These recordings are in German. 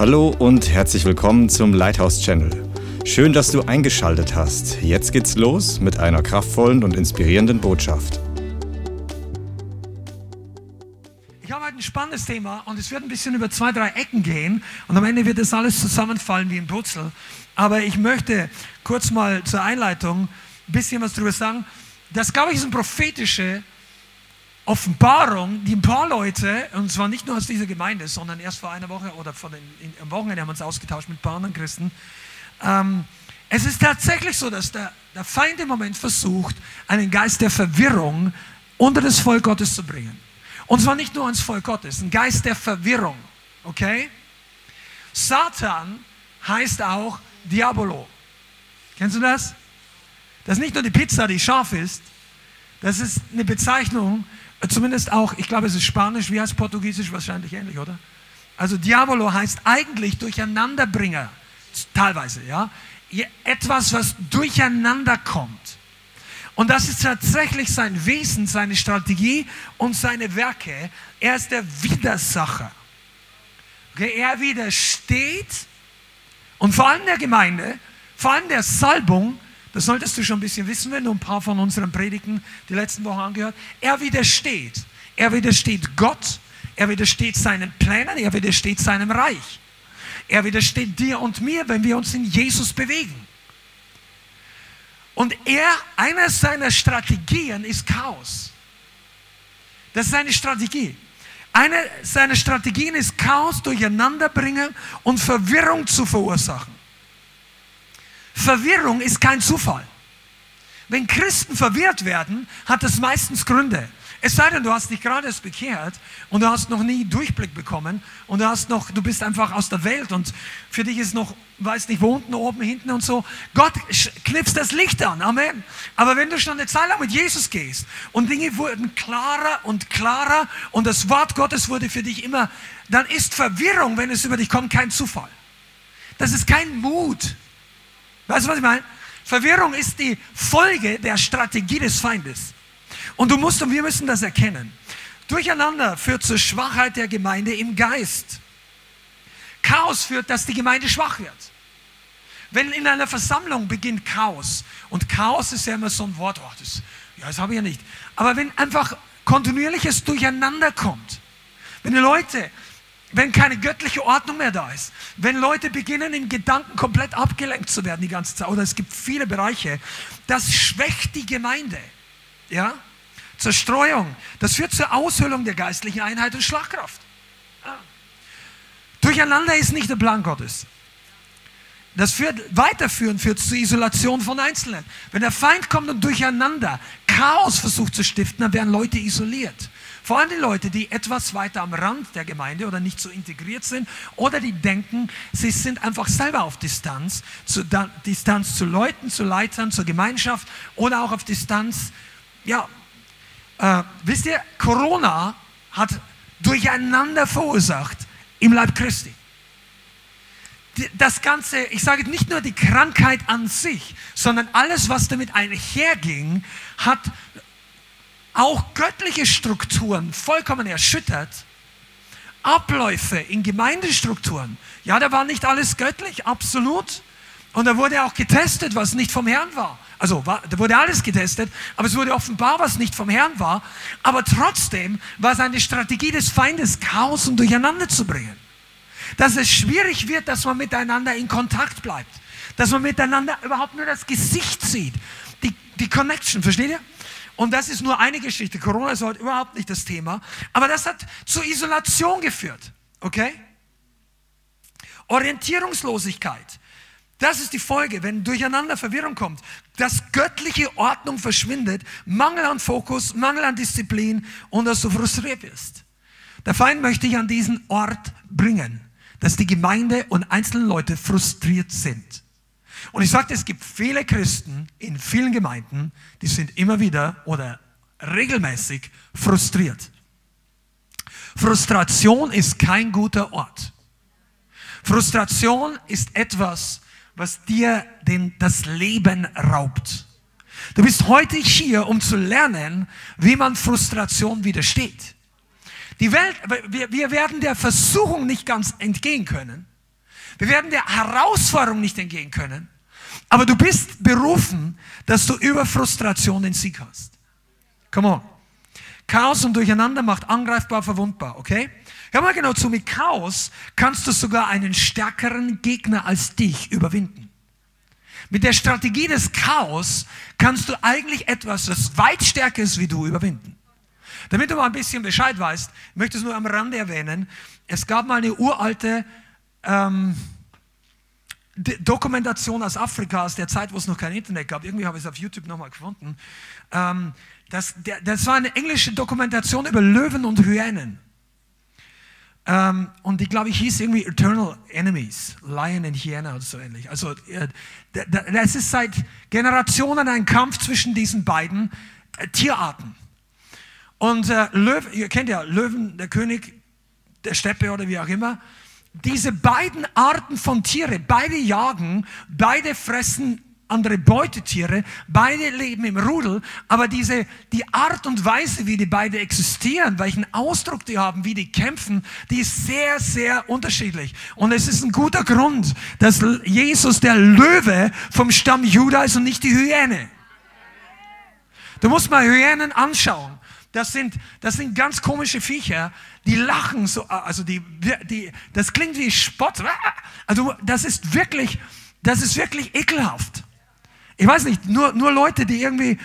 Hallo und herzlich willkommen zum Lighthouse Channel. Schön, dass du eingeschaltet hast. Jetzt geht's los mit einer kraftvollen und inspirierenden Botschaft. Ich habe heute ein spannendes Thema und es wird ein bisschen über zwei, drei Ecken gehen und am Ende wird das alles zusammenfallen wie ein Putzel. Aber ich möchte kurz mal zur Einleitung ein bisschen was darüber sagen. Das, glaube ich, ist eine prophetische Offenbarung, die ein paar Leute, und zwar nicht nur aus dieser Gemeinde, sondern erst vor einer Woche oder vor den, in, am Wochenende haben wir uns ausgetauscht mit ein paar anderen Christen. Ähm, es ist tatsächlich so, dass der, der Feind im Moment versucht, einen Geist der Verwirrung unter das Volk Gottes zu bringen. Und zwar nicht nur ans Volk Gottes, ein Geist der Verwirrung. Okay? Satan heißt auch Diabolo. Kennst du das? Das ist nicht nur die Pizza, die scharf ist. Das ist eine Bezeichnung Zumindest auch, ich glaube, es ist Spanisch, wie heißt Portugiesisch? Wahrscheinlich ähnlich, oder? Also Diabolo heißt eigentlich Durcheinanderbringer, teilweise, ja. Etwas, was durcheinander kommt. Und das ist tatsächlich sein Wesen, seine Strategie und seine Werke. Er ist der Widersacher. Er widersteht und vor allem der Gemeinde, vor allem der Salbung, das solltest du schon ein bisschen wissen, wenn du ein paar von unseren Predigten die letzten Wochen angehört. Er widersteht. Er widersteht Gott. Er widersteht seinen Plänen. Er widersteht seinem Reich. Er widersteht dir und mir, wenn wir uns in Jesus bewegen. Und er, einer seiner Strategien ist Chaos. Das ist seine Strategie. Eine seiner Strategien ist Chaos durcheinanderbringen und Verwirrung zu verursachen. Verwirrung ist kein Zufall. Wenn Christen verwirrt werden, hat das meistens Gründe. Es sei denn, du hast dich gerade erst bekehrt und du hast noch nie Durchblick bekommen und du hast noch, du bist einfach aus der Welt und für dich ist noch, weiß nicht, wo unten, oben, hinten und so. Gott knipst das Licht an, Amen. Aber wenn du schon eine Zeit lang mit Jesus gehst und Dinge wurden klarer und klarer und das Wort Gottes wurde für dich immer, dann ist Verwirrung, wenn es über dich kommt, kein Zufall. Das ist kein Mut. Weißt du, was ich meine? Verwirrung ist die Folge der Strategie des Feindes. Und du musst und wir müssen das erkennen. Durcheinander führt zur Schwachheit der Gemeinde im Geist. Chaos führt, dass die Gemeinde schwach wird. Wenn in einer Versammlung beginnt Chaos, und Chaos ist ja immer so ein Wort, oh, das, ja, das habe ich ja nicht. Aber wenn einfach kontinuierliches Durcheinander kommt, wenn die Leute wenn keine göttliche Ordnung mehr da ist, wenn Leute beginnen, in Gedanken komplett abgelenkt zu werden die ganze Zeit, oder es gibt viele Bereiche, das schwächt die Gemeinde. Ja? Zerstreuung, das führt zur Aushöhlung der geistlichen Einheit und Schlagkraft. Ja. Durcheinander ist nicht der Plan Gottes. Das führt, weiterführen führt zur Isolation von Einzelnen. Wenn der Feind kommt und durcheinander Chaos versucht zu stiften, dann werden Leute isoliert. Vor allem die Leute, die etwas weiter am Rand der Gemeinde oder nicht so integriert sind oder die denken, sie sind einfach selber auf Distanz, zu, Distanz zu Leuten, zu Leitern, zur Gemeinschaft oder auch auf Distanz. Ja, äh, wisst ihr, Corona hat Durcheinander verursacht im Leib Christi. Das Ganze, ich sage nicht nur die Krankheit an sich, sondern alles, was damit einherging, hat auch göttliche Strukturen vollkommen erschüttert. Abläufe in Gemeindestrukturen. Ja, da war nicht alles göttlich, absolut. Und da wurde auch getestet, was nicht vom Herrn war. Also war, da wurde alles getestet, aber es wurde offenbar, was nicht vom Herrn war. Aber trotzdem war es eine Strategie des Feindes, Chaos und Durcheinander zu bringen. Dass es schwierig wird, dass man miteinander in Kontakt bleibt. Dass man miteinander überhaupt nur das Gesicht sieht. Die, die Connection, versteht ihr? Und das ist nur eine Geschichte. Corona ist heute überhaupt nicht das Thema. Aber das hat zur Isolation geführt. Okay? Orientierungslosigkeit. Das ist die Folge, wenn durcheinander Verwirrung kommt, dass göttliche Ordnung verschwindet, Mangel an Fokus, Mangel an Disziplin und dass du frustriert wirst. Der Feind möchte dich an diesen Ort bringen, dass die Gemeinde und einzelne Leute frustriert sind. Und ich sagte, es gibt viele Christen in vielen Gemeinden, die sind immer wieder oder regelmäßig frustriert. Frustration ist kein guter Ort. Frustration ist etwas, was dir den, das Leben raubt. Du bist heute hier, um zu lernen, wie man Frustration widersteht. Die Welt, wir, wir werden der Versuchung nicht ganz entgehen können, Wir werden der Herausforderung nicht entgehen können. Aber du bist berufen, dass du über Frustration den Sieg hast. Come on. Chaos und Durcheinander macht angreifbar, verwundbar, okay? Hör mal genau zu, mit Chaos kannst du sogar einen stärkeren Gegner als dich überwinden. Mit der Strategie des Chaos kannst du eigentlich etwas, das weit stärker ist wie du, überwinden. Damit du mal ein bisschen Bescheid weißt, ich möchte es nur am Rande erwähnen. Es gab mal eine uralte ähm, Dokumentation aus Afrika, aus der Zeit, wo es noch kein Internet gab. Irgendwie habe ich es auf YouTube nochmal gefunden. Ähm, das, der, das war eine englische Dokumentation über Löwen und Hyänen. Ähm, und die, glaube ich, hieß irgendwie Eternal Enemies, Lion and Hyena oder so ähnlich. Also, äh, das ist seit Generationen ein Kampf zwischen diesen beiden äh, Tierarten. Und äh, Löwen, ihr kennt ja Löwen, der König der Steppe oder wie auch immer. Diese beiden Arten von Tiere, beide jagen, beide fressen andere Beutetiere, beide leben im Rudel, aber diese, die Art und Weise, wie die beide existieren, welchen Ausdruck die haben, wie die kämpfen, die ist sehr, sehr unterschiedlich. Und es ist ein guter Grund, dass Jesus der Löwe vom Stamm Juda ist und nicht die Hyäne. Du musst mal Hyänen anschauen. Das sind, das sind ganz komische Viecher, die lachen so, also die, die, das klingt wie Spott. Also das ist wirklich, das ist wirklich ekelhaft. Ich weiß nicht, nur, nur Leute, die irgendwie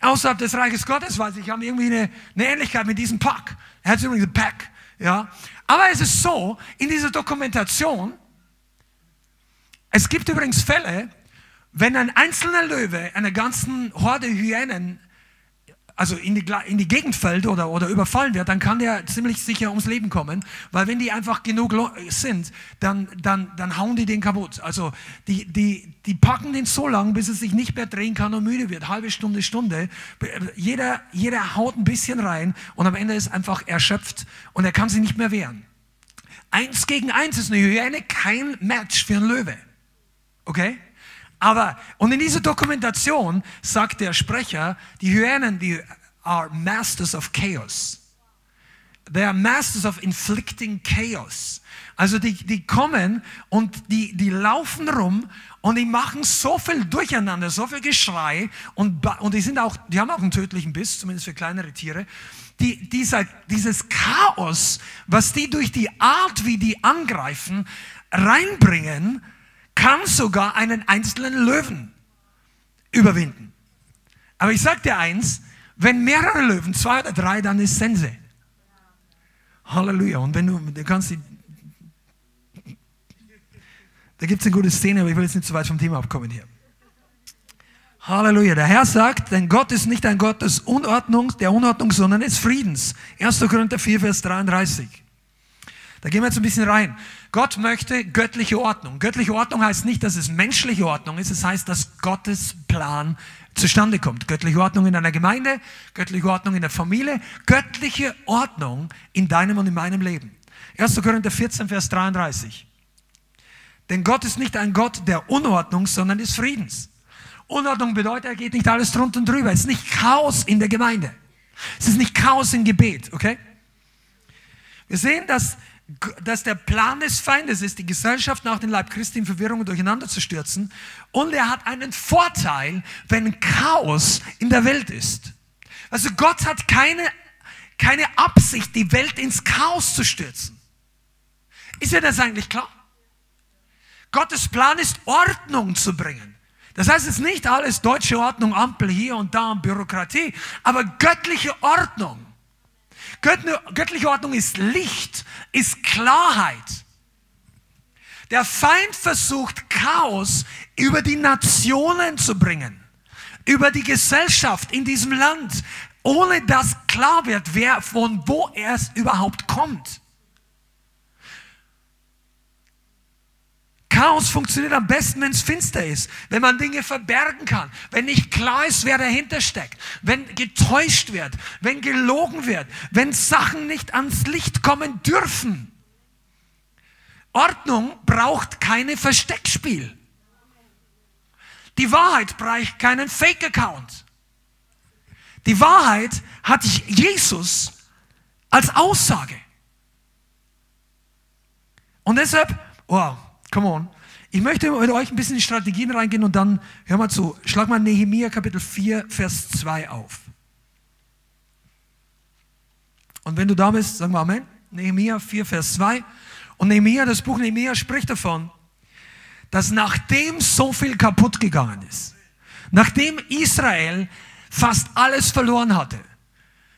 außerhalb des Reiches Gottes, weiß ich, haben irgendwie eine, eine Ähnlichkeit mit diesem Pack. Er hat übrigens Pack, ja. Aber es ist so, in dieser Dokumentation, es gibt übrigens Fälle, wenn ein einzelner Löwe einer ganzen Horde Hyänen also in die, in die Gegend fällt oder, oder überfallen wird, dann kann der ziemlich sicher ums Leben kommen, weil wenn die einfach genug sind, dann, dann, dann hauen die den kaputt. Also die, die, die packen den so lang, bis es sich nicht mehr drehen kann und müde wird. Halbe Stunde, Stunde. Jeder, jeder haut ein bisschen rein und am Ende ist einfach erschöpft und er kann sich nicht mehr wehren. Eins gegen eins ist eine Hyäne kein Match für einen Löwe. Okay? Aber, und in dieser Dokumentation sagt der Sprecher, die Hyänen, die are masters of chaos. They are masters of inflicting chaos. Also die, die kommen und die, die laufen rum und die machen so viel Durcheinander, so viel Geschrei und, und die sind auch, die haben auch einen tödlichen Biss, zumindest für kleinere Tiere. Die, dieser, dieses Chaos, was die durch die Art, wie die angreifen, reinbringen, kann sogar einen einzelnen Löwen überwinden. Aber ich sage dir eins, wenn mehrere Löwen, zwei oder drei, dann ist Sense. Halleluja. Und wenn du, du kannst die, da gibt es eine gute Szene, aber ich will jetzt nicht zu weit vom Thema abkommen hier. Halleluja. Der Herr sagt, denn Gott ist nicht ein Gott des Unordnung, der Unordnung, sondern des Friedens. 1. Korinther 4, Vers 33. Da gehen wir jetzt ein bisschen rein. Gott möchte göttliche Ordnung. Göttliche Ordnung heißt nicht, dass es menschliche Ordnung ist. Es heißt, dass Gottes Plan zustande kommt. Göttliche Ordnung in einer Gemeinde, göttliche Ordnung in der Familie, göttliche Ordnung in deinem und in meinem Leben. 1. Korinther 14, Vers 33. Denn Gott ist nicht ein Gott der Unordnung, sondern des Friedens. Unordnung bedeutet, er geht nicht alles drunter und drüber. Es ist nicht Chaos in der Gemeinde. Es ist nicht Chaos im Gebet, okay? Wir sehen, dass dass der Plan des Feindes ist, die Gesellschaft nach dem Leib Christi in Verwirrung durcheinander zu stürzen. Und er hat einen Vorteil, wenn Chaos in der Welt ist. Also Gott hat keine, keine Absicht, die Welt ins Chaos zu stürzen. Ist dir das eigentlich klar? Gottes Plan ist, Ordnung zu bringen. Das heißt jetzt nicht alles deutsche Ordnung, Ampel hier und da und Bürokratie, aber göttliche Ordnung. Göttliche Ordnung ist Licht, ist Klarheit. Der Feind versucht Chaos über die Nationen zu bringen, über die Gesellschaft in diesem Land, ohne dass klar wird, wer von wo er überhaupt kommt. Chaos funktioniert am besten, wenn es finster ist, wenn man Dinge verbergen kann, wenn nicht klar ist, wer dahinter steckt, wenn getäuscht wird, wenn gelogen wird, wenn Sachen nicht ans Licht kommen dürfen. Ordnung braucht keine Versteckspiel. Die Wahrheit braucht keinen Fake-Account. Die Wahrheit hat Jesus als Aussage. Und deshalb, wow, Come on. Ich möchte mit euch ein bisschen in Strategien reingehen und dann, hör mal zu, schlag mal Nehemiah Kapitel 4, Vers 2 auf. Und wenn du da bist, sagen wir Amen. Nehemiah 4, Vers 2. Und Nehemiah, das Buch Nehemiah spricht davon, dass nachdem so viel kaputt gegangen ist, nachdem Israel fast alles verloren hatte,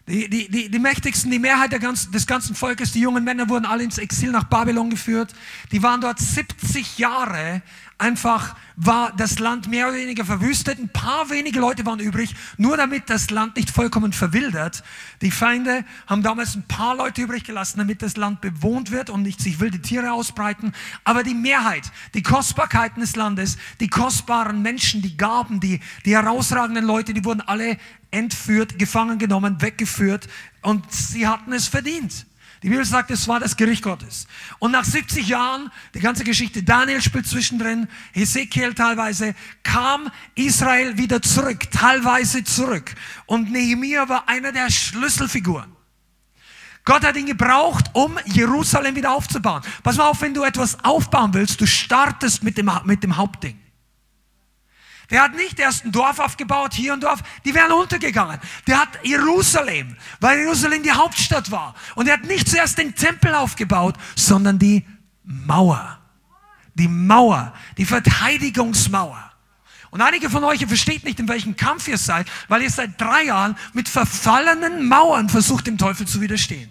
die, die, die, die mächtigsten, die Mehrheit ganzen, des ganzen Volkes, die jungen Männer wurden alle ins Exil nach Babylon geführt. Die waren dort 70 Jahre einfach war das Land mehr oder weniger verwüstet. Ein paar wenige Leute waren übrig, nur damit das Land nicht vollkommen verwildert. Die Feinde haben damals ein paar Leute übrig gelassen, damit das Land bewohnt wird und nicht sich wilde Tiere ausbreiten. Aber die Mehrheit, die Kostbarkeiten des Landes, die kostbaren Menschen, die Gaben, die, die herausragenden Leute, die wurden alle entführt, gefangen genommen, weggeführt und sie hatten es verdient. Die Bibel sagt, es war das Gericht Gottes. Und nach 70 Jahren, die ganze Geschichte, Daniel spielt zwischendrin, Hesekiel teilweise, kam Israel wieder zurück, teilweise zurück. Und Nehemiah war einer der Schlüsselfiguren. Gott hat ihn gebraucht, um Jerusalem wieder aufzubauen. Pass mal auf, wenn du etwas aufbauen willst, du startest mit dem, mit dem Hauptding. Der hat nicht erst ein Dorf aufgebaut, hier ein Dorf, die wären untergegangen. Der hat Jerusalem, weil Jerusalem die Hauptstadt war. Und er hat nicht zuerst den Tempel aufgebaut, sondern die Mauer. Die Mauer, die Verteidigungsmauer. Und einige von euch, versteht nicht, in welchem Kampf ihr seid, weil ihr seit drei Jahren mit verfallenen Mauern versucht, dem Teufel zu widerstehen.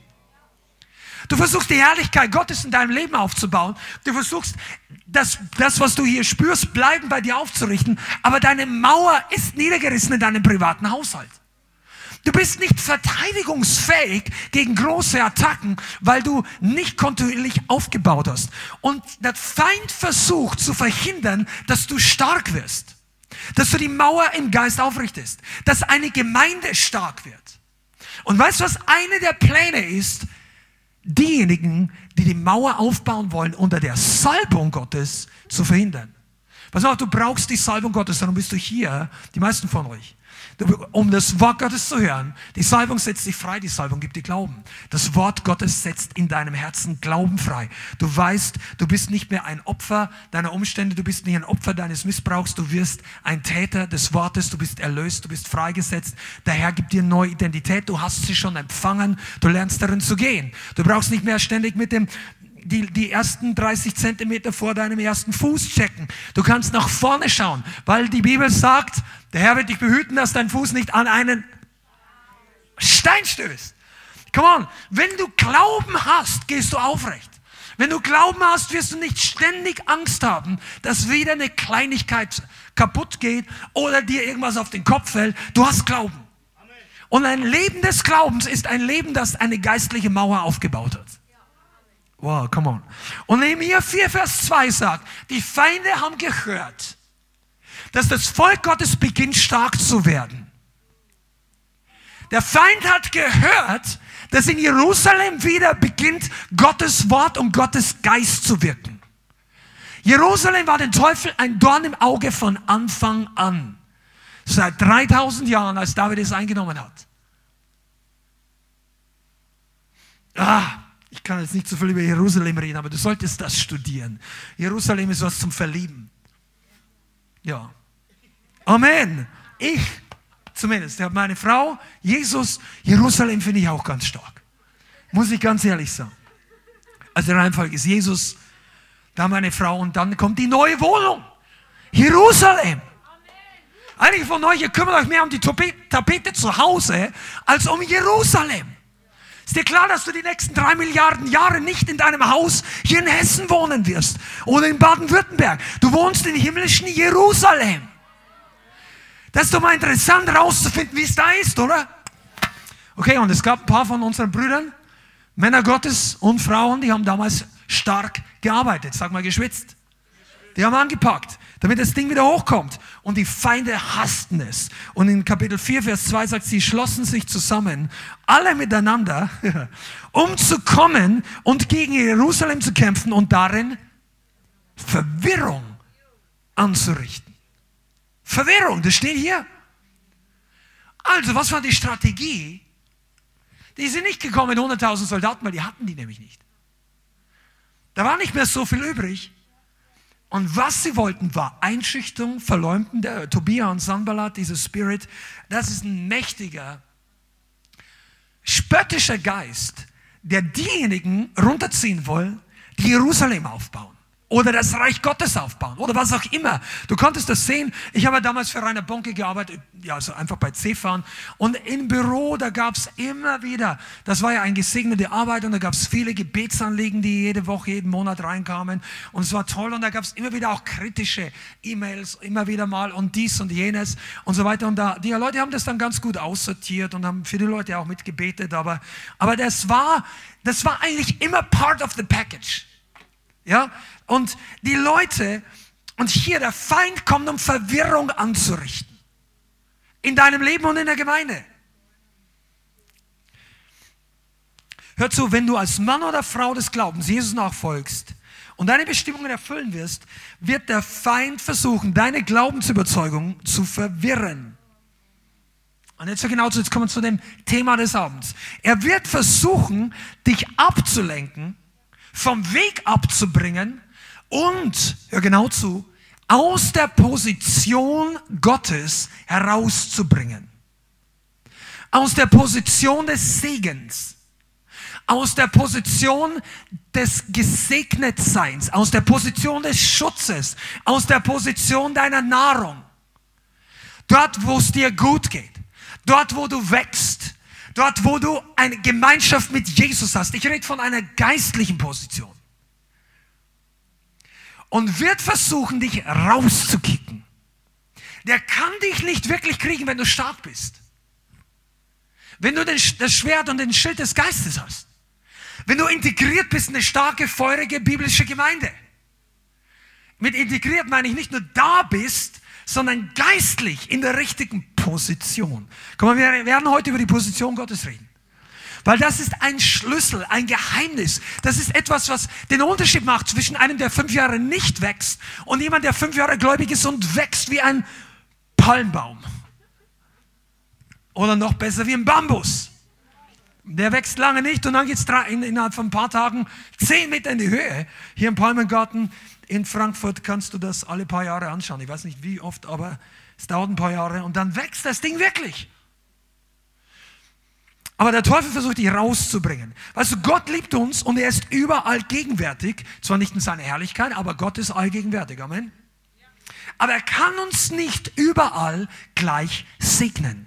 Du versuchst die Herrlichkeit Gottes in deinem Leben aufzubauen. Du versuchst das, das, was du hier spürst, bleiben bei dir aufzurichten. Aber deine Mauer ist niedergerissen in deinem privaten Haushalt. Du bist nicht verteidigungsfähig gegen große Attacken, weil du nicht kontinuierlich aufgebaut hast. Und der Feind versucht zu verhindern, dass du stark wirst. Dass du die Mauer im Geist aufrichtest. Dass eine Gemeinde stark wird. Und weißt du, was eine der Pläne ist? Diejenigen, die die Mauer aufbauen wollen, unter der Salbung Gottes zu verhindern. Pass auf, du brauchst die Salbung Gottes, darum bist du hier, die meisten von euch um das Wort Gottes zu hören. Die Salbung setzt dich frei, die Salbung gibt dir Glauben. Das Wort Gottes setzt in deinem Herzen Glauben frei. Du weißt, du bist nicht mehr ein Opfer deiner Umstände, du bist nicht ein Opfer deines Missbrauchs, du wirst ein Täter des Wortes, du bist erlöst, du bist freigesetzt. Der Herr gibt dir neue Identität, du hast sie schon empfangen, du lernst darin zu gehen. Du brauchst nicht mehr ständig mit dem die, die ersten 30 Zentimeter vor deinem ersten Fuß checken. Du kannst nach vorne schauen, weil die Bibel sagt, der Herr wird dich behüten, dass dein Fuß nicht an einen Stein stößt. Come on, wenn du Glauben hast, gehst du aufrecht. Wenn du Glauben hast, wirst du nicht ständig Angst haben, dass wieder eine Kleinigkeit kaputt geht oder dir irgendwas auf den Kopf fällt. Du hast Glauben. Und ein Leben des Glaubens ist ein Leben, das eine geistliche Mauer aufgebaut hat. Wow, come on. Und Nehemiah 4, Vers 2 sagt, die Feinde haben gehört, dass das Volk Gottes beginnt stark zu werden. Der Feind hat gehört, dass in Jerusalem wieder beginnt Gottes Wort und Gottes Geist zu wirken. Jerusalem war den Teufel ein Dorn im Auge von Anfang an. Seit 3000 Jahren, als David es eingenommen hat. Ah, kann jetzt nicht so viel über Jerusalem reden, aber du solltest das studieren. Jerusalem ist was zum Verlieben. Ja. Amen. Ich zumindest, ja, meine Frau, Jesus, Jerusalem finde ich auch ganz stark. Muss ich ganz ehrlich sagen. Also der Reihenfolge ist Jesus, dann meine Frau und dann kommt die neue Wohnung. Jerusalem. Einige von euch, ihr kümmert euch mehr um die Tapete zu Hause als um Jerusalem. Ist dir klar, dass du die nächsten drei Milliarden Jahre nicht in deinem Haus hier in Hessen wohnen wirst oder in Baden-Württemberg? Du wohnst in himmlischen Jerusalem. Das ist doch mal interessant herauszufinden, wie es da ist, oder? Okay, und es gab ein paar von unseren Brüdern, Männer Gottes und Frauen, die haben damals stark gearbeitet, sag mal geschwitzt. Die haben angepackt damit das Ding wieder hochkommt. Und die Feinde hassten es. Und in Kapitel 4, Vers 2 sagt, sie schlossen sich zusammen, alle miteinander, um zu kommen und gegen Jerusalem zu kämpfen und darin Verwirrung anzurichten. Verwirrung, das steht hier. Also, was war die Strategie? Die sind nicht gekommen mit 100.000 Soldaten, weil die hatten die nämlich nicht. Da war nicht mehr so viel übrig. Und was sie wollten, war Einschüchterung, Verleumden. Der Tobia und Sanballat, dieser Spirit, das ist ein mächtiger, spöttischer Geist, der diejenigen runterziehen will, die Jerusalem aufbauen oder das Reich Gottes aufbauen oder was auch immer. Du konntest das sehen. Ich habe damals für Rainer Bonke gearbeitet, ja, also einfach bei C-Fahren. Und im Büro, da gab es immer wieder, das war ja eine gesegnete Arbeit und da gab es viele Gebetsanliegen, die jede Woche, jeden Monat reinkamen. Und es war toll und da gab es immer wieder auch kritische E-Mails, immer wieder mal und dies und jenes und so weiter. Und da, die Leute haben das dann ganz gut aussortiert und haben die Leute auch mitgebetet. Aber, aber das war, das war eigentlich immer part of the package. Ja, und die Leute, und hier der Feind kommt, um Verwirrung anzurichten. In deinem Leben und in der Gemeinde. Hör zu, wenn du als Mann oder Frau des Glaubens Jesus nachfolgst und deine Bestimmungen erfüllen wirst, wird der Feind versuchen, deine Glaubensüberzeugung zu verwirren. Und jetzt genau jetzt kommen wir zu dem Thema des Abends. Er wird versuchen, dich abzulenken, vom Weg abzubringen und, hör genau zu, aus der Position Gottes herauszubringen. Aus der Position des Segens. Aus der Position des Gesegnetseins. Aus der Position des Schutzes. Aus der Position deiner Nahrung. Dort, wo es dir gut geht. Dort, wo du wächst. Dort, wo du eine Gemeinschaft mit Jesus hast. Ich rede von einer geistlichen Position und wird versuchen, dich rauszukicken. Der kann dich nicht wirklich kriegen, wenn du stark bist. Wenn du das Schwert und den Schild des Geistes hast. Wenn du integriert bist in eine starke, feurige biblische Gemeinde. Mit integriert meine ich nicht nur da bist, sondern geistlich in der richtigen Position. Guck mal, wir werden heute über die Position Gottes reden. Weil das ist ein Schlüssel, ein Geheimnis. Das ist etwas, was den Unterschied macht zwischen einem, der fünf Jahre nicht wächst und jemand, der fünf Jahre gläubig ist und wächst wie ein Palmbaum. Oder noch besser wie ein Bambus. Der wächst lange nicht und dann geht es innerhalb von ein paar Tagen zehn Meter in die Höhe. Hier im Palmengarten in Frankfurt kannst du das alle paar Jahre anschauen. Ich weiß nicht wie oft, aber es dauert ein paar Jahre und dann wächst das Ding wirklich. Aber der Teufel versucht dich rauszubringen. Weißt du, Gott liebt uns und er ist überall gegenwärtig. Zwar nicht in seiner Herrlichkeit, aber Gott ist allgegenwärtig. Amen. Aber er kann uns nicht überall gleich segnen.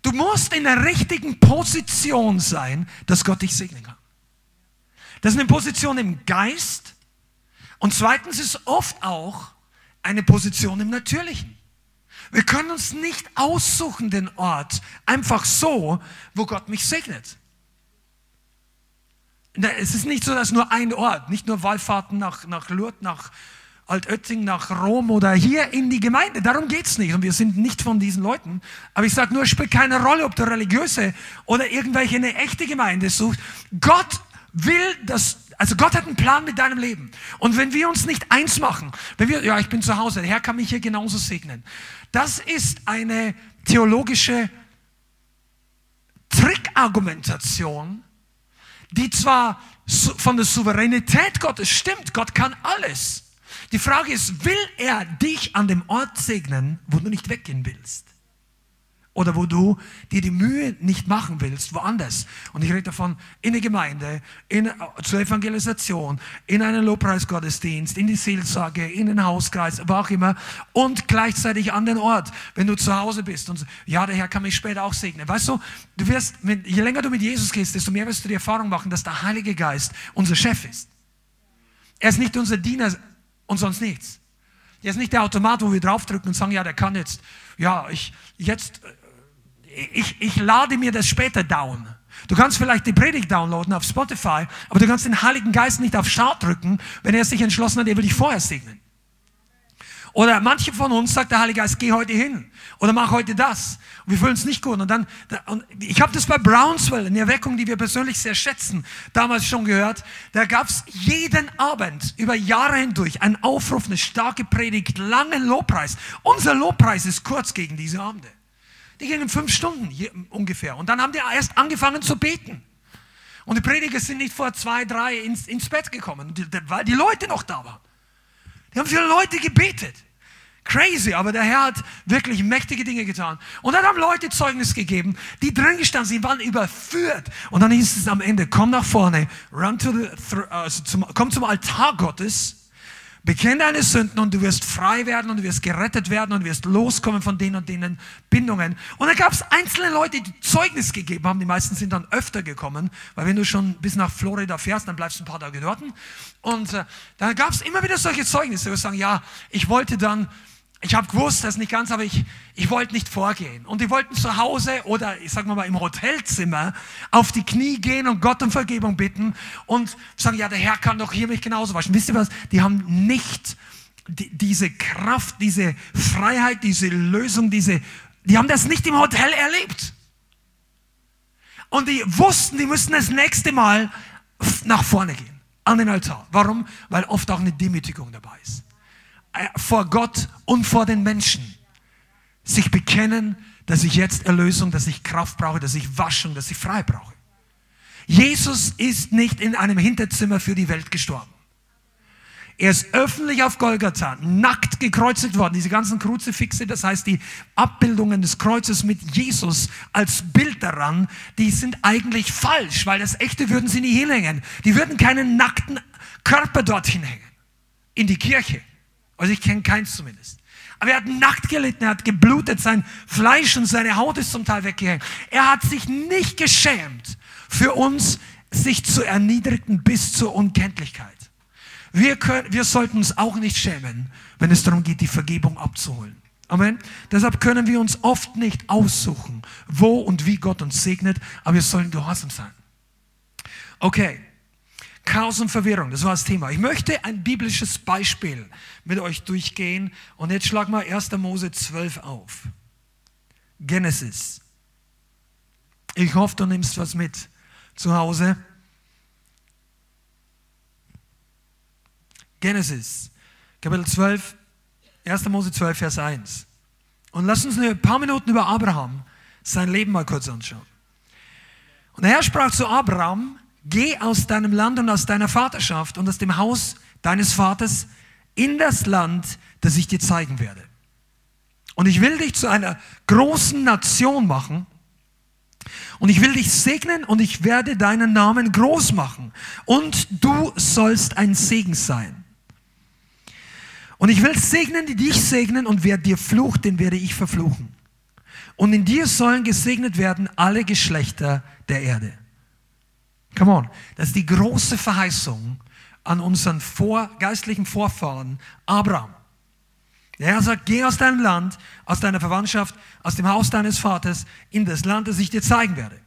Du musst in der richtigen Position sein, dass Gott dich segnen kann. Das ist eine Position im Geist und zweitens ist oft auch eine Position im Natürlichen. Wir können uns nicht aussuchen den Ort einfach so, wo Gott mich segnet. Es ist nicht so, dass nur ein Ort, nicht nur Wallfahrten nach, nach Lourdes, nach Altötting, nach Rom oder hier in die Gemeinde. Darum geht es nicht. Und wir sind nicht von diesen Leuten. Aber ich sage nur, es spielt keine Rolle, ob du religiöse oder irgendwelche eine echte Gemeinde suchst. Gott will, dass also Gott hat einen Plan mit deinem Leben. Und wenn wir uns nicht eins machen, wenn wir, ja, ich bin zu Hause, der Herr kann mich hier genauso segnen. Das ist eine theologische Trickargumentation, die zwar von der Souveränität Gottes stimmt, Gott kann alles. Die Frage ist, will er dich an dem Ort segnen, wo du nicht weggehen willst? Oder wo du dir die Mühe nicht machen willst, woanders. Und ich rede davon in der Gemeinde, in, zur Evangelisation, in einen Lobpreisgottesdienst, in die Seelsorge, in den Hauskreis, wo auch immer und gleichzeitig an den Ort, wenn du zu Hause bist und ja, der Herr kann mich später auch segnen. Weißt du, du wirst, je länger du mit Jesus gehst, desto mehr wirst du die Erfahrung machen, dass der Heilige Geist unser Chef ist. Er ist nicht unser Diener und sonst nichts. Er ist nicht der Automat, wo wir draufdrücken und sagen, ja, der kann jetzt, ja, ich, jetzt ich, ich lade mir das später down. Du kannst vielleicht die Predigt downloaden auf Spotify, aber du kannst den Heiligen Geist nicht auf Start drücken, wenn er sich entschlossen hat, er will dich vorher segnen. Oder manche von uns sagt der Heilige Geist, geh heute hin oder mach heute das. Und wir fühlen uns nicht gut. Und dann, und ich habe das bei Brownsville, eine Erweckung, die wir persönlich sehr schätzen, damals schon gehört. Da gab es jeden Abend über Jahre hindurch einen Aufruf, eine starke Predigt, langen Lobpreis. Unser Lobpreis ist kurz gegen diese Abende. Die gingen fünf Stunden ungefähr. Und dann haben die erst angefangen zu beten. Und die Prediger sind nicht vor zwei, drei ins, ins Bett gekommen, weil die Leute noch da waren. Die haben für Leute gebetet. Crazy, aber der Herr hat wirklich mächtige Dinge getan. Und dann haben Leute Zeugnis gegeben, die drin gestanden sind, waren überführt. Und dann hieß es am Ende, komm nach vorne, run to the, also zum, komm zum Altar Gottes Bekenn deine Sünden und du wirst frei werden und du wirst gerettet werden und du wirst loskommen von den und denen Bindungen. Und dann gab es einzelne Leute, die Zeugnis gegeben haben. Die meisten sind dann öfter gekommen, weil wenn du schon bis nach Florida fährst, dann bleibst du ein paar Tage dort. Und äh, dann gab es immer wieder solche Zeugnisse, wo sagen, ja, ich wollte dann ich habe gewusst, das nicht ganz, aber ich, ich wollte nicht vorgehen. Und die wollten zu Hause oder, ich sag mal, im Hotelzimmer auf die Knie gehen und Gott um Vergebung bitten und sagen, ja, der Herr kann doch hier mich genauso waschen. Wisst ihr was? Die haben nicht die, diese Kraft, diese Freiheit, diese Lösung, diese, die haben das nicht im Hotel erlebt. Und die wussten, die müssen das nächste Mal nach vorne gehen, an den Altar. Warum? Weil oft auch eine Demütigung dabei ist. Äh, vor Gott und vor den Menschen sich bekennen, dass ich jetzt Erlösung, dass ich Kraft brauche, dass ich Waschung, dass ich frei brauche. Jesus ist nicht in einem Hinterzimmer für die Welt gestorben. Er ist öffentlich auf Golgatha, nackt gekreuzigt worden. Diese ganzen Kruzifixe, das heißt die Abbildungen des Kreuzes mit Jesus als Bild daran, die sind eigentlich falsch, weil das echte würden sie nie hinhängen. Die würden keinen nackten Körper dorthin hängen. In die Kirche. Also ich kenne keins zumindest. Aber er hat nackt gelitten, er hat geblutet, sein Fleisch und seine Haut ist zum Teil weggehängt. Er hat sich nicht geschämt, für uns sich zu erniedrigen bis zur Unkenntlichkeit. Wir, können, wir sollten uns auch nicht schämen, wenn es darum geht, die Vergebung abzuholen. Amen. Deshalb können wir uns oft nicht aussuchen, wo und wie Gott uns segnet, aber wir sollen gehorsam sein. Okay. Chaos und Verwirrung, das war das Thema. Ich möchte ein biblisches Beispiel mit euch durchgehen und jetzt schlag mal 1. Mose 12 auf. Genesis. Ich hoffe, du nimmst was mit zu Hause. Genesis, Kapitel 12, 1. Mose 12, Vers 1. Und lass uns ein paar Minuten über Abraham, sein Leben mal kurz anschauen. Und der Herr sprach zu Abraham, geh aus deinem Land und aus deiner Vaterschaft und aus dem Haus deines Vaters in das Land, das ich dir zeigen werde. Und ich will dich zu einer großen Nation machen. Und ich will dich segnen und ich werde deinen Namen groß machen. Und du sollst ein Segen sein. Und ich will segnen, die dich segnen und wer dir flucht, den werde ich verfluchen. Und in dir sollen gesegnet werden alle Geschlechter der Erde. Come on. Das ist die große Verheißung an unseren vor, geistlichen Vorfahren Abraham. Der Herr sagt, geh aus deinem Land, aus deiner Verwandtschaft, aus dem Haus deines Vaters in das Land, das ich dir zeigen werde.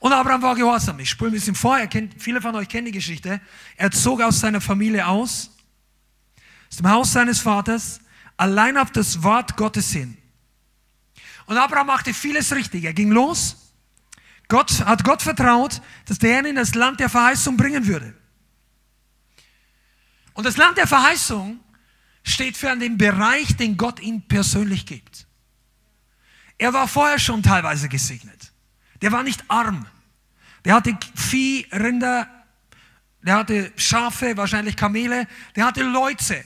Und Abraham war gehorsam. Ich spule ein bisschen vor, er kennt, viele von euch kennen die Geschichte. Er zog aus seiner Familie aus, aus dem Haus seines Vaters, allein auf das Wort Gottes hin. Und Abraham machte vieles richtig. Er ging los, Gott hat Gott vertraut, dass der ihn in das Land der Verheißung bringen würde. Und das Land der Verheißung steht für den Bereich, den Gott ihm persönlich gibt. Er war vorher schon teilweise gesegnet. Der war nicht arm. Der hatte Vieh, Rinder, der hatte Schafe, wahrscheinlich Kamele, der hatte Leute.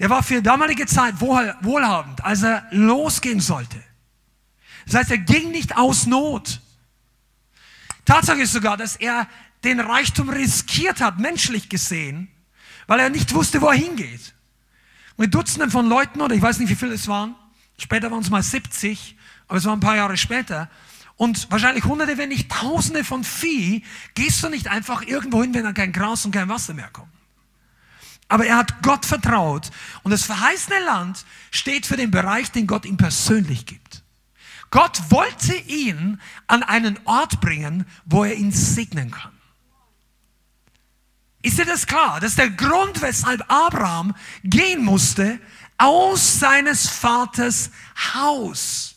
Der war für damalige Zeit wohlhabend, als er losgehen sollte. Das heißt, er ging nicht aus Not. Tatsache ist sogar, dass er den Reichtum riskiert hat, menschlich gesehen, weil er nicht wusste, wo er hingeht. Mit Dutzenden von Leuten, oder ich weiß nicht, wie viele es waren, später waren es mal 70, aber es war ein paar Jahre später, und wahrscheinlich hunderte, wenn nicht tausende von Vieh, gehst du nicht einfach irgendwo hin, wenn dann kein Gras und kein Wasser mehr kommt. Aber er hat Gott vertraut und das verheißene Land steht für den Bereich, den Gott ihm persönlich gibt. Gott wollte ihn an einen Ort bringen, wo er ihn segnen kann. Ist dir das klar? Das ist der Grund, weshalb Abraham gehen musste aus seines Vaters Haus.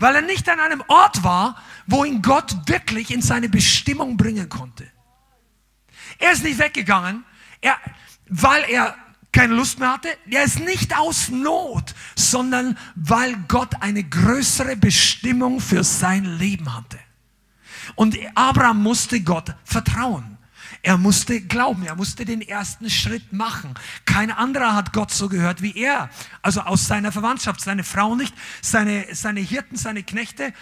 Weil er nicht an einem Ort war, wo ihn Gott wirklich in seine Bestimmung bringen konnte. Er ist nicht weggegangen, er, weil er keine Lust mehr hatte? Er ist nicht aus Not, sondern weil Gott eine größere Bestimmung für sein Leben hatte. Und Abraham musste Gott vertrauen. Er musste glauben, er musste den ersten Schritt machen. Kein anderer hat Gott so gehört wie er. Also aus seiner Verwandtschaft, seine Frau nicht, seine, seine Hirten, seine Knechte.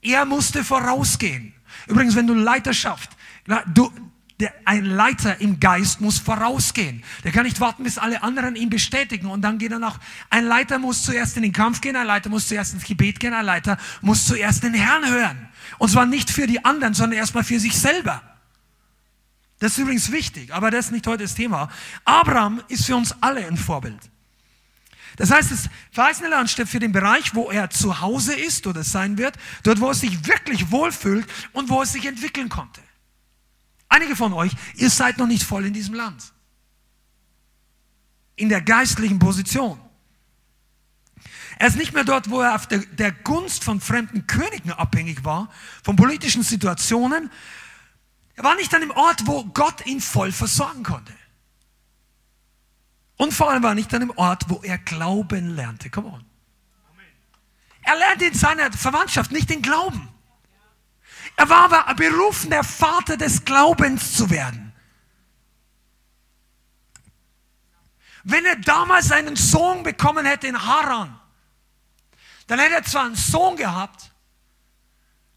Er musste vorausgehen. Übrigens, wenn du Leiterschaft, du, der, ein Leiter im Geist muss vorausgehen. Der kann nicht warten, bis alle anderen ihn bestätigen und dann geht er noch. Ein Leiter muss zuerst in den Kampf gehen, ein Leiter muss zuerst ins Gebet gehen, ein Leiter muss zuerst den Herrn hören. Und zwar nicht für die anderen, sondern erstmal für sich selber. Das ist übrigens wichtig, aber das ist nicht heute das Thema. Abraham ist für uns alle ein Vorbild. Das heißt, das verheißene Land steht für den Bereich, wo er zu Hause ist oder sein wird, dort, wo er sich wirklich wohlfühlt und wo er sich entwickeln konnte. Einige von euch, ihr seid noch nicht voll in diesem Land. In der geistlichen Position. Er ist nicht mehr dort, wo er auf der, der Gunst von fremden Königen abhängig war, von politischen Situationen, er war nicht an dem Ort, wo Gott ihn voll versorgen konnte. Und vor allem war er nicht an dem Ort, wo er Glauben lernte. Come on. Er lernte in seiner Verwandtschaft nicht den Glauben. Er war aber berufen, der Vater des Glaubens zu werden. Wenn er damals einen Sohn bekommen hätte in Haran, dann hätte er zwar einen Sohn gehabt,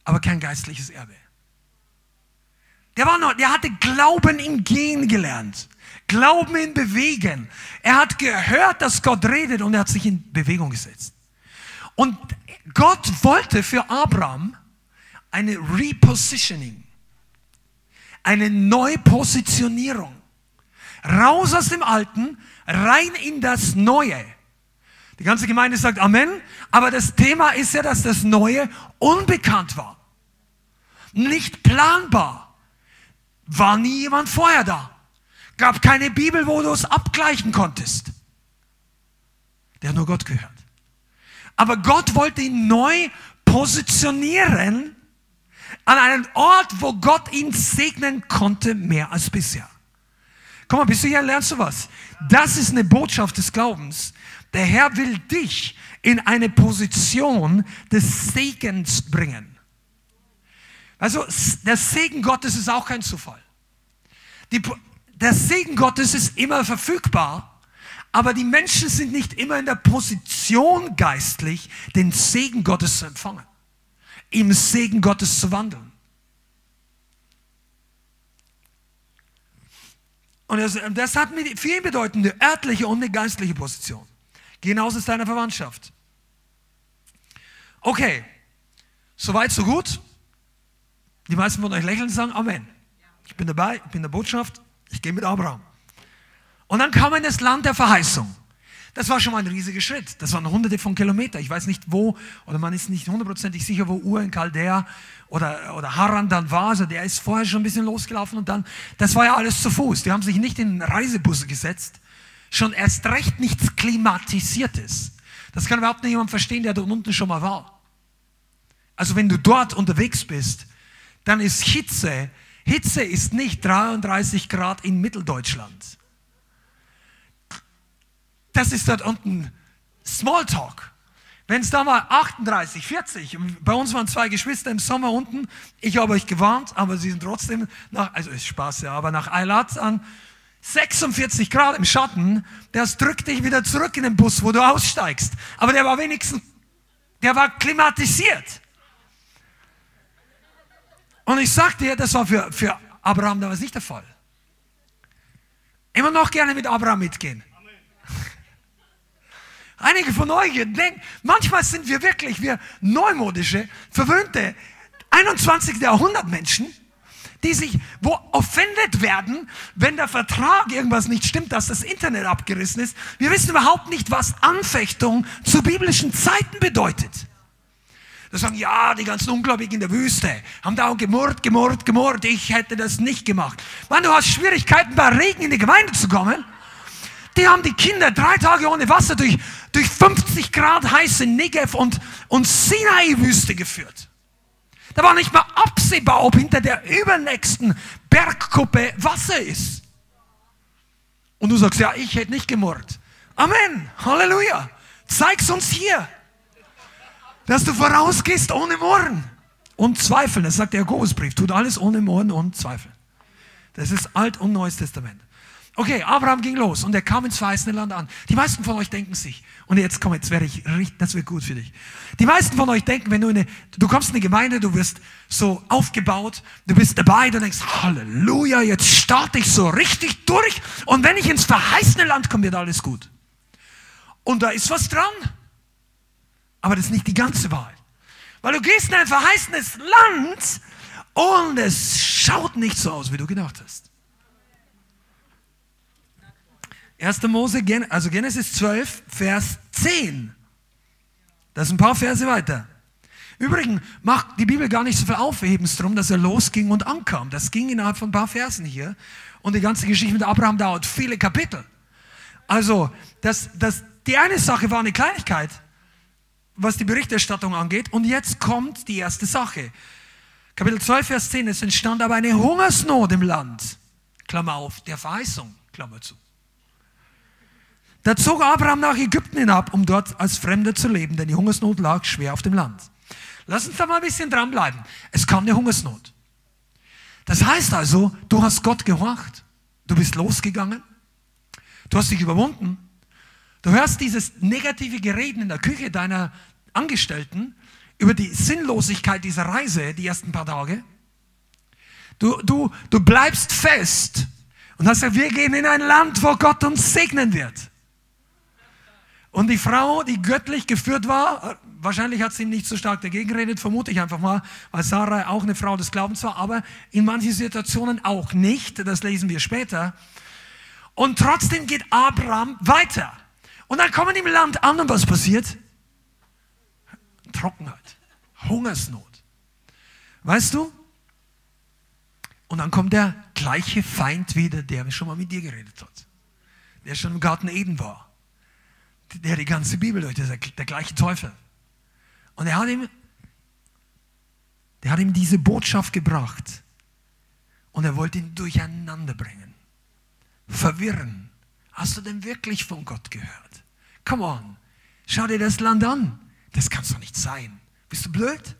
aber kein geistliches Erbe. Der, war noch, der hatte Glauben im Gehen gelernt. Glauben in Bewegen. Er hat gehört, dass Gott redet und er hat sich in Bewegung gesetzt. Und Gott wollte für Abraham eine Repositioning, eine Neupositionierung. Raus aus dem Alten, rein in das Neue. Die ganze Gemeinde sagt Amen, aber das Thema ist ja, dass das Neue unbekannt war. Nicht planbar war nie jemand vorher da. Gab keine Bibel, wo du es abgleichen konntest. Der hat nur Gott gehört. Aber Gott wollte ihn neu positionieren an einen Ort, wo Gott ihn segnen konnte, mehr als bisher. Komm mal, bist du hier, lernst du was? Das ist eine Botschaft des Glaubens. Der Herr will dich in eine Position des Segens bringen. Also der Segen Gottes ist auch kein Zufall. Die, der Segen Gottes ist immer verfügbar, aber die Menschen sind nicht immer in der Position geistlich, den Segen Gottes zu empfangen, im Segen Gottes zu wandeln. Und das, hat viel bedeutende örtliche und eine geistliche Position. Genauso ist deine Verwandtschaft. Okay, soweit, so gut. Die meisten von euch lächeln und sagen Amen. Ich bin dabei, ich bin in der Botschaft, ich gehe mit Abraham. Und dann kam in das Land der Verheißung. Das war schon mal ein riesiger Schritt. Das waren hunderte von Kilometern. Ich weiß nicht wo, oder man ist nicht hundertprozentig sicher, wo Ur in Chaldea oder, oder Haran dann war. Also der ist vorher schon ein bisschen losgelaufen und dann, das war ja alles zu Fuß. Die haben sich nicht in Reisebusse gesetzt. Schon erst recht nichts Klimatisiertes. Das kann überhaupt nicht jemand verstehen, der da unten schon mal war. Also wenn du dort unterwegs bist, dann ist Hitze, Hitze ist nicht 33 Grad in Mitteldeutschland. Das ist dort unten Smalltalk. Wenn es da mal 38, 40, bei uns waren zwei Geschwister im Sommer unten, ich habe euch gewarnt, aber sie sind trotzdem nach, also ist Spaß, ja, aber nach Eilat an 46 Grad im Schatten, das drückt dich wieder zurück in den Bus, wo du aussteigst. Aber der war wenigstens, der war klimatisiert. Und ich sagte dir, das war für, für Abraham damals nicht der Fall. Immer noch gerne mit Abraham mitgehen. Einige von euch denken, manchmal sind wir wirklich, wir neumodische, verwöhnte 21. Jahrhundert Menschen, die sich, wo offended werden, wenn der Vertrag irgendwas nicht stimmt, dass das Internet abgerissen ist. Wir wissen überhaupt nicht, was Anfechtung zu biblischen Zeiten bedeutet. Da sagen, ja, die ganzen Ungläubigen in der Wüste haben da gemurrt, gemurrt, gemurrt. Ich hätte das nicht gemacht. Mann, du hast Schwierigkeiten, bei Regen in die Gemeinde zu kommen. Die haben die Kinder drei Tage ohne Wasser durch, durch 50 Grad heiße Negev und, und Sinai-Wüste geführt. Da war nicht mal absehbar, ob hinter der übernächsten Bergkuppe Wasser ist. Und du sagst, ja, ich hätte nicht gemurrt. Amen. Halleluja. Zeig's uns hier dass du vorausgehst ohne Murren, und zweifeln. Das sagt der Jakobusbrief. Tut alles ohne Murren und Zweifeln. Das ist Alt- und Neues Testament. Okay, Abraham ging los und er kam ins verheißene Land an. Die meisten von euch denken sich, und jetzt komm, jetzt werde ich richtig, das wird gut für dich. Die meisten von euch denken, wenn du in eine, du kommst in eine Gemeinde, du wirst so aufgebaut, du bist dabei, du denkst, Halleluja, jetzt starte ich so richtig durch und wenn ich ins verheißene Land komme, wird alles gut. Und da ist was dran. Aber das ist nicht die ganze Wahrheit. Weil du gehst in ein verheißenes Land und es schaut nicht so aus, wie du gedacht hast. 1. Mose, also Genesis 12, Vers 10. Das sind ein paar Verse weiter. Übrigens macht die Bibel gar nicht so viel Aufhebens drum, dass er losging und ankam. Das ging innerhalb von ein paar Versen hier. Und die ganze Geschichte mit Abraham dauert viele Kapitel. Also, das, das, die eine Sache war eine Kleinigkeit, was die Berichterstattung angeht. Und jetzt kommt die erste Sache. Kapitel 12, Vers 10. Es entstand aber eine Hungersnot im Land. Klammer auf, der Verheißung, Klammer zu. Da zog Abraham nach Ägypten hinab, um dort als Fremder zu leben, denn die Hungersnot lag schwer auf dem Land. Lass uns da mal ein bisschen dranbleiben. Es kam eine Hungersnot. Das heißt also, du hast Gott gehorcht. Du bist losgegangen. Du hast dich überwunden. Du hörst dieses negative Gereden in der Küche deiner Angestellten über die Sinnlosigkeit dieser Reise, die ersten paar Tage. Du, du, du bleibst fest und hast gesagt, wir gehen in ein Land, wo Gott uns segnen wird. Und die Frau, die göttlich geführt war, wahrscheinlich hat sie nicht so stark dagegen geredet, vermute ich einfach mal, weil Sarah auch eine Frau des Glaubens war, aber in manchen Situationen auch nicht, das lesen wir später. Und trotzdem geht Abraham weiter. Und dann kommen im Land an und was passiert? Trockenheit, Hungersnot. Weißt du? Und dann kommt der gleiche Feind wieder, der schon mal mit dir geredet hat. Der schon im Garten Eden war der die ganze Bibel durch, der, der gleiche Teufel. Und er hat ihm, der hat ihm diese Botschaft gebracht. Und er wollte ihn durcheinander bringen. Verwirren. Hast du denn wirklich von Gott gehört? Come on. Schau dir das Land an. Das kann doch nicht sein. Bist du blöd?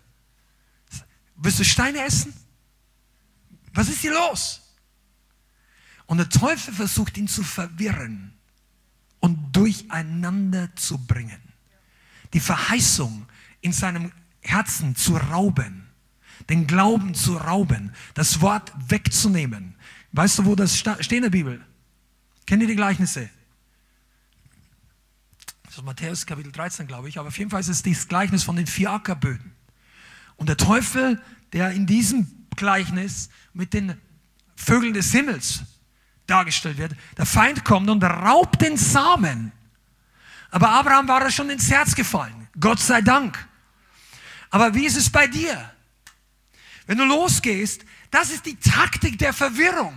Willst du Steine essen? Was ist hier los? Und der Teufel versucht ihn zu verwirren und durcheinander zu bringen. Die Verheißung in seinem Herzen zu rauben, den Glauben zu rauben, das Wort wegzunehmen. Weißt du, wo das steht in der Bibel? Kennt ihr die Gleichnisse? Das ist Matthäus Kapitel 13, glaube ich, aber auf jeden Fall ist es das Gleichnis von den vier Ackerböden. Und der Teufel, der in diesem Gleichnis mit den Vögeln des Himmels dargestellt wird. Der Feind kommt und raubt den Samen. Aber Abraham war er schon ins Herz gefallen. Gott sei Dank. Aber wie ist es bei dir? Wenn du losgehst, das ist die Taktik der Verwirrung.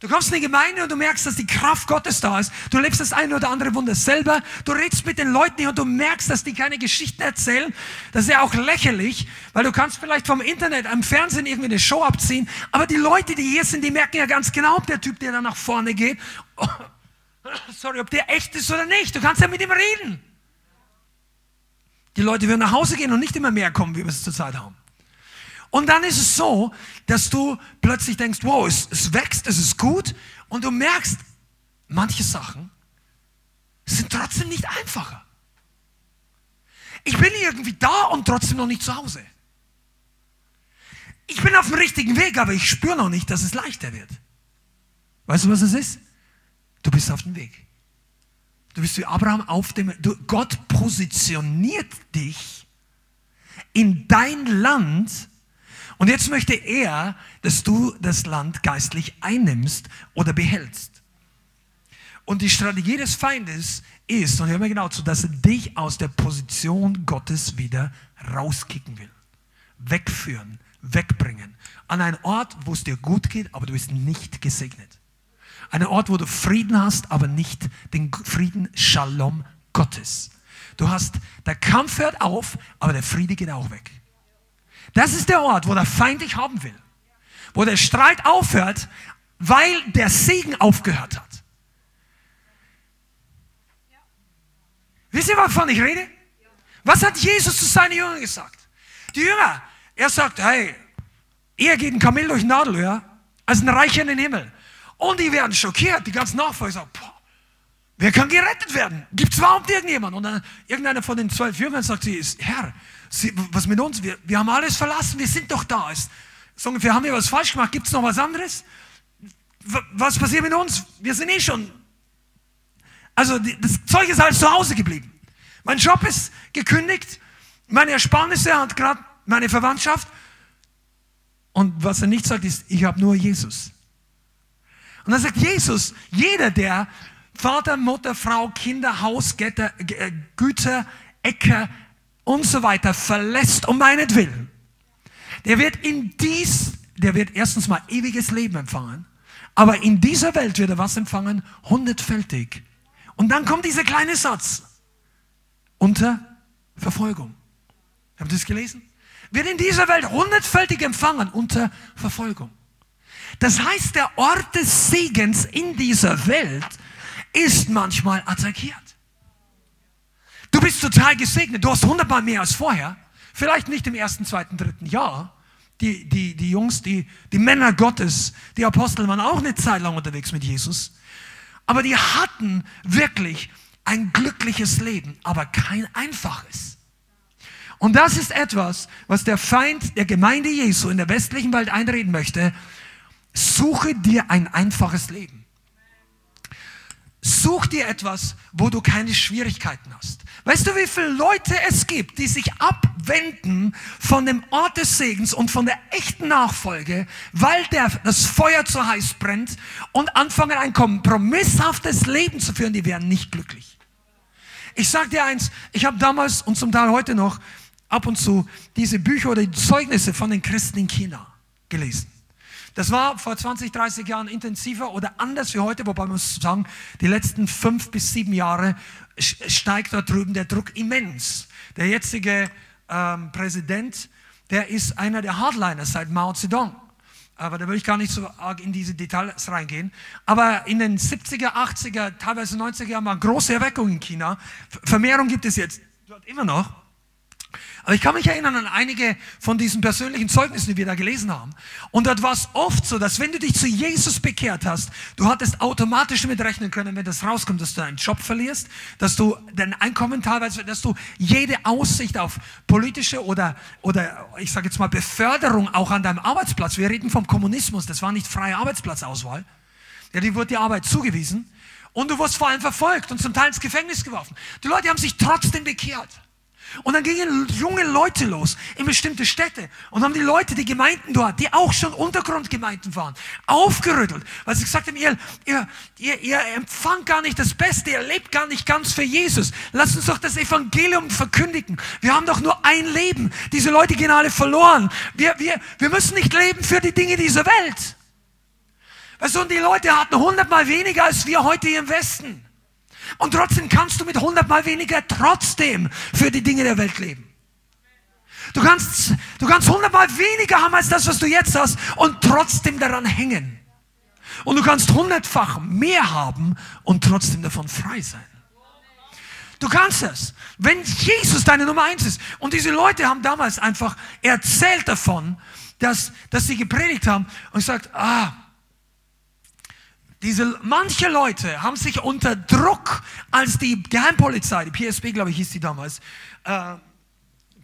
Du kommst in die Gemeinde und du merkst, dass die Kraft Gottes da ist. Du lebst das eine oder andere Wunder selber. Du redest mit den Leuten und du merkst, dass die keine Geschichten erzählen. Das ist ja auch lächerlich, weil du kannst vielleicht vom Internet, am Fernsehen irgendwie eine Show abziehen. Aber die Leute, die hier sind, die merken ja ganz genau, ob der Typ, der da nach vorne geht, oh, sorry, ob der echt ist oder nicht. Du kannst ja mit ihm reden. Die Leute würden nach Hause gehen und nicht immer mehr kommen, wie wir es zurzeit haben. Und dann ist es so, dass du plötzlich denkst, wow, es, es wächst, es ist gut. Und du merkst, manche Sachen sind trotzdem nicht einfacher. Ich bin irgendwie da und trotzdem noch nicht zu Hause. Ich bin auf dem richtigen Weg, aber ich spüre noch nicht, dass es leichter wird. Weißt du, was es ist? Du bist auf dem Weg. Du bist wie Abraham auf dem, du, Gott positioniert dich in dein Land, und jetzt möchte er, dass du das Land geistlich einnimmst oder behältst. Und die Strategie des Feindes ist, und hör mir genau zu, dass er dich aus der Position Gottes wieder rauskicken will. Wegführen, wegbringen. An einen Ort, wo es dir gut geht, aber du bist nicht gesegnet. An einen Ort, wo du Frieden hast, aber nicht den Frieden Shalom Gottes. Du hast, der Kampf hört auf, aber der Friede geht auch weg. Das ist der Ort, wo der Feind dich haben will. Wo der Streit aufhört, weil der Segen aufgehört hat. Wisst ihr, wovon ich rede? Was hat Jesus zu seinen Jüngern gesagt? Die Jünger, er sagt, hey, er geht ein Kamel durch Nadelöhr, als ein Reicher in den Himmel. Und die werden schockiert, die ganzen Nachfolger sagen, boah, wer kann gerettet werden? Gibt es überhaupt irgendjemand? Und dann irgendeiner von den zwölf Jüngern sagt sie, Herr, sie, was mit uns? Wir, wir haben alles verlassen, wir sind doch da. Ist, so ungefähr, haben wir was falsch gemacht? Gibt es noch was anderes? Was passiert mit uns? Wir sind eh schon. Also das Zeug ist alles zu Hause geblieben. Mein Job ist gekündigt, meine Ersparnisse hat gerade meine Verwandtschaft. Und was er nicht sagt, ist, ich habe nur Jesus. Und dann sagt Jesus, jeder, der Vater, Mutter, Frau, Kinder, Haus, äh, Güter Äcker und so weiter verlässt um meinetwillen, der wird in dies, der wird erstens mal ewiges Leben empfangen, aber in dieser Welt wird er was empfangen? Hundertfältig. Und dann kommt dieser kleine Satz. Unter Verfolgung. Habt ihr das gelesen? Wird in dieser Welt hundertfältig empfangen unter Verfolgung. Das heißt, der Ort des Segens in dieser Welt ist manchmal attackiert. Du bist total gesegnet. Du hast hundertmal mehr als vorher. Vielleicht nicht im ersten, zweiten, dritten Jahr. Die, die, die Jungs, die, die Männer Gottes, die Apostel waren auch eine Zeit lang unterwegs mit Jesus. Aber die hatten wirklich ein glückliches Leben, aber kein einfaches. Und das ist etwas, was der Feind der Gemeinde Jesu in der westlichen Welt einreden möchte. Suche dir ein einfaches Leben. Such dir etwas, wo du keine Schwierigkeiten hast. Weißt du, wie viele Leute es gibt, die sich abwenden von dem Ort des Segens und von der echten Nachfolge, weil der, das Feuer zu heiß brennt und anfangen ein kompromisshaftes Leben zu führen, die werden nicht glücklich. Ich sag dir eins, ich habe damals und zum Teil heute noch ab und zu diese Bücher oder die Zeugnisse von den Christen in China gelesen. Das war vor 20, 30 Jahren intensiver oder anders wie heute, wobei man muss sagen, die letzten fünf bis sieben Jahre steigt da drüben der Druck immens. Der jetzige ähm, Präsident, der ist einer der Hardliners seit Mao Zedong. Aber da will ich gar nicht so arg in diese Details reingehen. Aber in den 70er, 80er, teilweise 90er Jahren war große Erweckung in China. Vermehrung gibt es jetzt dort immer noch. Aber ich kann mich erinnern an einige von diesen persönlichen Zeugnissen, die wir da gelesen haben. Und dort war es oft so, dass wenn du dich zu Jesus bekehrt hast, du hattest automatisch mit rechnen können, wenn das rauskommt, dass du deinen Job verlierst, dass du dein Einkommen teilweise, dass du jede Aussicht auf politische oder, oder ich sage jetzt mal Beförderung auch an deinem Arbeitsplatz. Wir reden vom Kommunismus, das war nicht freie Arbeitsplatzauswahl. Ja, die wurde die Arbeit zugewiesen. Und du wurdest vor allem verfolgt und zum Teil ins Gefängnis geworfen. Die Leute haben sich trotzdem bekehrt. Und dann gingen junge Leute los in bestimmte Städte und haben die Leute, die Gemeinden dort, die auch schon Untergrundgemeinden waren, aufgerüttelt, weil sie gesagt haben, ihr, ihr, ihr, ihr empfangt gar nicht das Beste, ihr lebt gar nicht ganz für Jesus. Lasst uns doch das Evangelium verkündigen. Wir haben doch nur ein Leben. Diese Leute gehen alle verloren. Wir, wir, wir müssen nicht leben für die Dinge dieser Welt. Weißt du, und die Leute hatten hundertmal weniger als wir heute hier im Westen. Und trotzdem kannst du mit hundertmal weniger trotzdem für die Dinge der Welt leben. Du kannst, du kannst hundertmal weniger haben als das, was du jetzt hast und trotzdem daran hängen. Und du kannst hundertfach mehr haben und trotzdem davon frei sein. Du kannst es. Wenn Jesus deine Nummer eins ist. Und diese Leute haben damals einfach erzählt davon, dass, dass sie gepredigt haben und gesagt, ah, diese, manche Leute haben sich unter Druck, als die Geheimpolizei, die PSB, glaube ich, hieß die damals, äh,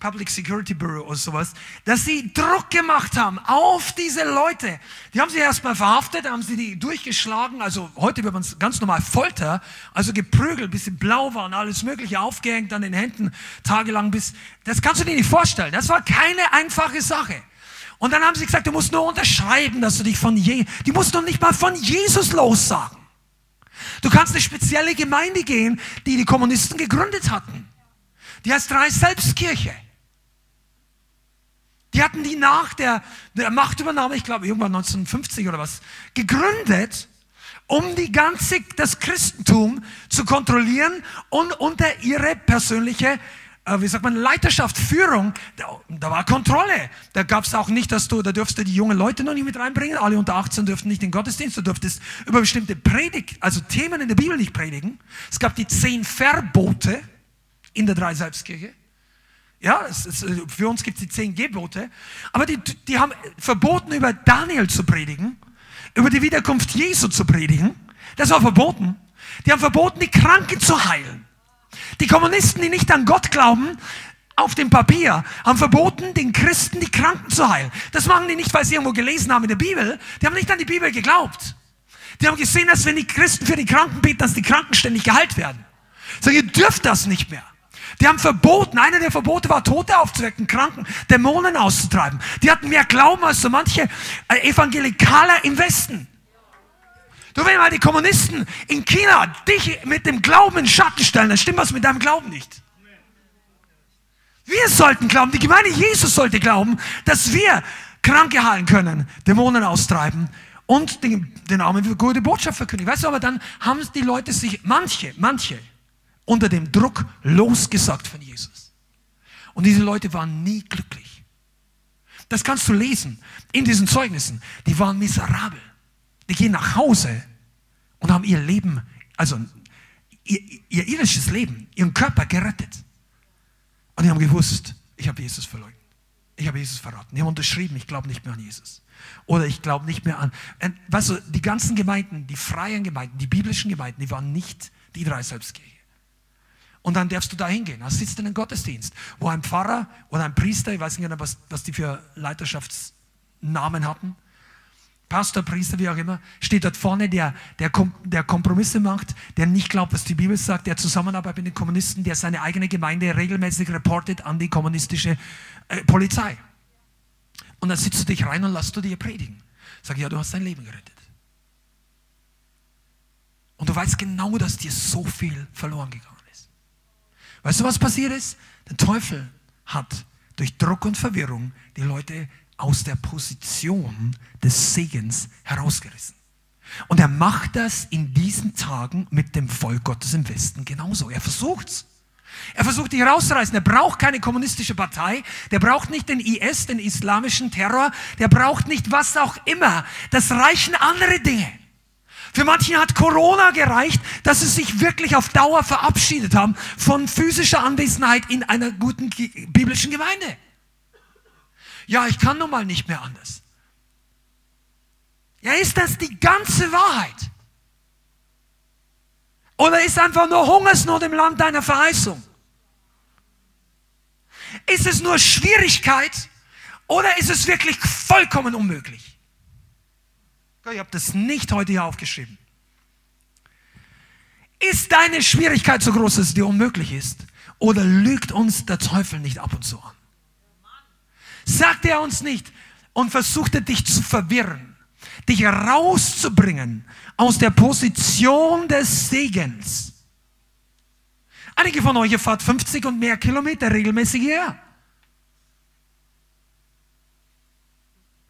Public Security Bureau oder sowas, dass sie Druck gemacht haben auf diese Leute. Die haben sie erstmal verhaftet, haben sie die durchgeschlagen, also heute wird man es ganz normal Folter, also geprügelt, bis sie blau waren, alles mögliche aufgehängt an den Händen, tagelang bis, das kannst du dir nicht vorstellen. Das war keine einfache Sache. Und dann haben sie gesagt, du musst nur unterschreiben, dass du dich von Je, du musst noch nicht mal von Jesus lossagen. Du kannst eine spezielle Gemeinde gehen, die die Kommunisten gegründet hatten. Die heißt Drei Selbstkirche. Die hatten die nach der, der Machtübernahme, ich glaube irgendwann 1950 oder was, gegründet, um die ganze, das Christentum zu kontrollieren und unter ihre persönliche wie sagt man, Leiterschaft, Führung, da, da war Kontrolle. Da gab es auch nicht, dass du, da dürfst du die jungen Leute noch nicht mit reinbringen. Alle unter 18 dürften nicht in den Gottesdienst. Du dürftest über bestimmte Predigt, also Themen in der Bibel nicht predigen. Es gab die zehn Verbote in der Drei Selbstkirche. Ja, ist, für uns gibt es die zehn Gebote. Aber die, die haben verboten, über Daniel zu predigen, über die Wiederkunft Jesu zu predigen. Das war verboten. Die haben verboten, die Kranken zu heilen. Die Kommunisten, die nicht an Gott glauben, auf dem Papier, haben verboten, den Christen die Kranken zu heilen. Das machen die nicht, weil sie irgendwo gelesen haben in der Bibel. Die haben nicht an die Bibel geglaubt. Die haben gesehen, dass wenn die Christen für die Kranken beten, dass die Kranken ständig geheilt werden. Sagen, ihr dürft das nicht mehr. Die haben verboten, einer der Verbote war, Tote aufzuwecken, Kranken, Dämonen auszutreiben. Die hatten mehr Glauben als so manche äh, Evangelikaler im Westen. Du, wenn mal die Kommunisten in China dich mit dem Glauben in Schatten stellen, dann stimmt was mit deinem Glauben nicht. Wir sollten glauben, die Gemeinde Jesus sollte glauben, dass wir Kranke heilen können, Dämonen austreiben und den, den Armen gute Botschaft verkündigen. Weißt du, aber dann haben die Leute sich, manche, manche, unter dem Druck losgesagt von Jesus. Und diese Leute waren nie glücklich. Das kannst du lesen in diesen Zeugnissen. Die waren miserabel. Die gehen nach Hause und haben ihr Leben, also ihr, ihr irdisches Leben, ihren Körper gerettet. Und die haben gewusst, ich habe Jesus verleugnet. Ich habe Jesus verraten. Die haben unterschrieben, ich glaube nicht mehr an Jesus. Oder ich glaube nicht mehr an. Und, weißt du, die ganzen Gemeinden, die freien Gemeinden, die biblischen Gemeinden, die waren nicht die drei Selbstkirche. Und dann darfst du da hingehen. Da sitzt in einem Gottesdienst, wo ein Pfarrer oder ein Priester, ich weiß nicht genau, was, was die für Leiterschaftsnamen hatten, Pastor, Priester, wie auch immer, steht dort vorne, der, der, der Kompromisse macht, der nicht glaubt, was die Bibel sagt, der zusammenarbeitet mit den Kommunisten, der seine eigene Gemeinde regelmäßig reportet an die kommunistische äh, Polizei. Und dann sitzt du dich rein und lässt du dir predigen. Sag, ja, du hast dein Leben gerettet. Und du weißt genau, dass dir so viel verloren gegangen ist. Weißt du, was passiert ist? Der Teufel hat durch Druck und Verwirrung die Leute aus der Position des Segens herausgerissen. Und er macht das in diesen Tagen mit dem Volk Gottes im Westen genauso. Er versucht's. Er versucht, dich rauszureißen. Er braucht keine kommunistische Partei. Der braucht nicht den IS, den islamischen Terror. Der braucht nicht was auch immer. Das reichen andere Dinge. Für manche hat Corona gereicht, dass sie sich wirklich auf Dauer verabschiedet haben von physischer Anwesenheit in einer guten biblischen Gemeinde. Ja, ich kann nun mal nicht mehr anders. Ja, ist das die ganze Wahrheit? Oder ist einfach nur Hungersnot im Land deiner Verheißung? Ist es nur Schwierigkeit oder ist es wirklich vollkommen unmöglich? Ich habe das nicht heute hier aufgeschrieben. Ist deine Schwierigkeit so groß, dass es dir unmöglich ist? Oder lügt uns der Teufel nicht ab und zu an? Sagt er uns nicht und versucht er dich zu verwirren, dich rauszubringen aus der Position des Segens. Einige von euch, fahrt 50 und mehr Kilometer regelmäßig her.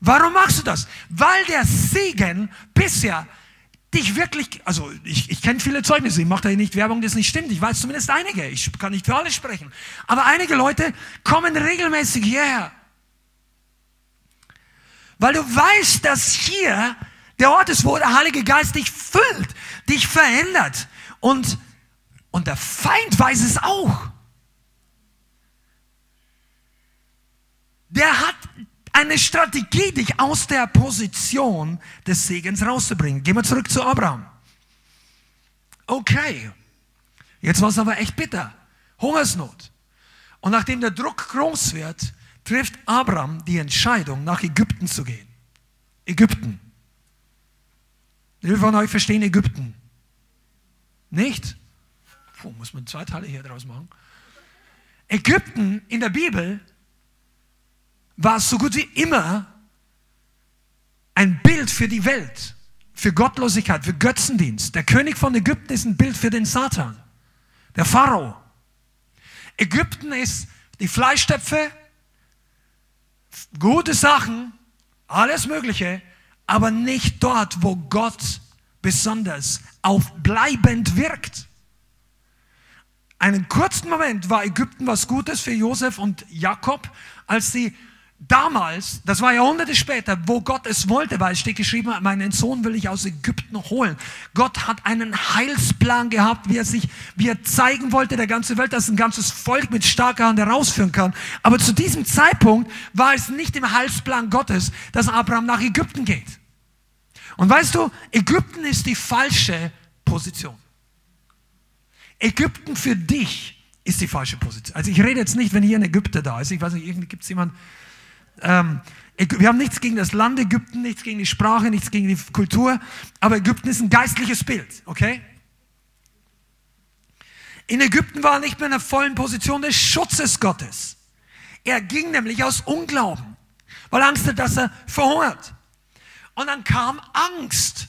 Warum machst du das? Weil der Segen bisher dich wirklich, also ich, ich kenne viele Zeugnisse, ich mache da nicht Werbung, das nicht stimmt, ich weiß zumindest einige, ich kann nicht für alle sprechen, aber einige Leute kommen regelmäßig hierher weil du weißt, dass hier der Ort ist, wo der Heilige Geist dich füllt, dich verändert. Und, und der Feind weiß es auch. Der hat eine Strategie, dich aus der Position des Segens rauszubringen. Gehen wir zurück zu Abraham. Okay, jetzt war es aber echt bitter. Hungersnot. Und nachdem der Druck groß wird, trifft Abraham die Entscheidung, nach Ägypten zu gehen. Ägypten. Viele von euch verstehen Ägypten? Nicht? Puh, muss man zwei Teile hier draus machen. Ägypten in der Bibel war so gut wie immer ein Bild für die Welt, für Gottlosigkeit, für Götzendienst. Der König von Ägypten ist ein Bild für den Satan, der Pharao. Ägypten ist die Fleischtöpfe, gute Sachen, alles Mögliche, aber nicht dort, wo Gott besonders aufbleibend wirkt. Einen kurzen Moment war Ägypten was Gutes für Josef und Jakob, als sie damals, das war Jahrhunderte später, wo Gott es wollte, weil es steht geschrieben, meinen Sohn will ich aus Ägypten holen. Gott hat einen Heilsplan gehabt, wie er sich, wie er zeigen wollte der ganzen Welt, dass ein ganzes Volk mit starker Hand herausführen kann. Aber zu diesem Zeitpunkt war es nicht im Heilsplan Gottes, dass Abraham nach Ägypten geht. Und weißt du, Ägypten ist die falsche Position. Ägypten für dich ist die falsche Position. Also ich rede jetzt nicht, wenn hier ein Ägypter da ist. Ich weiß nicht, gibt es jemanden, ähm, wir haben nichts gegen das Land Ägypten, nichts gegen die Sprache, nichts gegen die Kultur, aber Ägypten ist ein geistliches Bild, okay? In Ägypten war er nicht mehr in der vollen Position des Schutzes Gottes. Er ging nämlich aus Unglauben, weil Angst hat, dass er verhungert. Und dann kam Angst.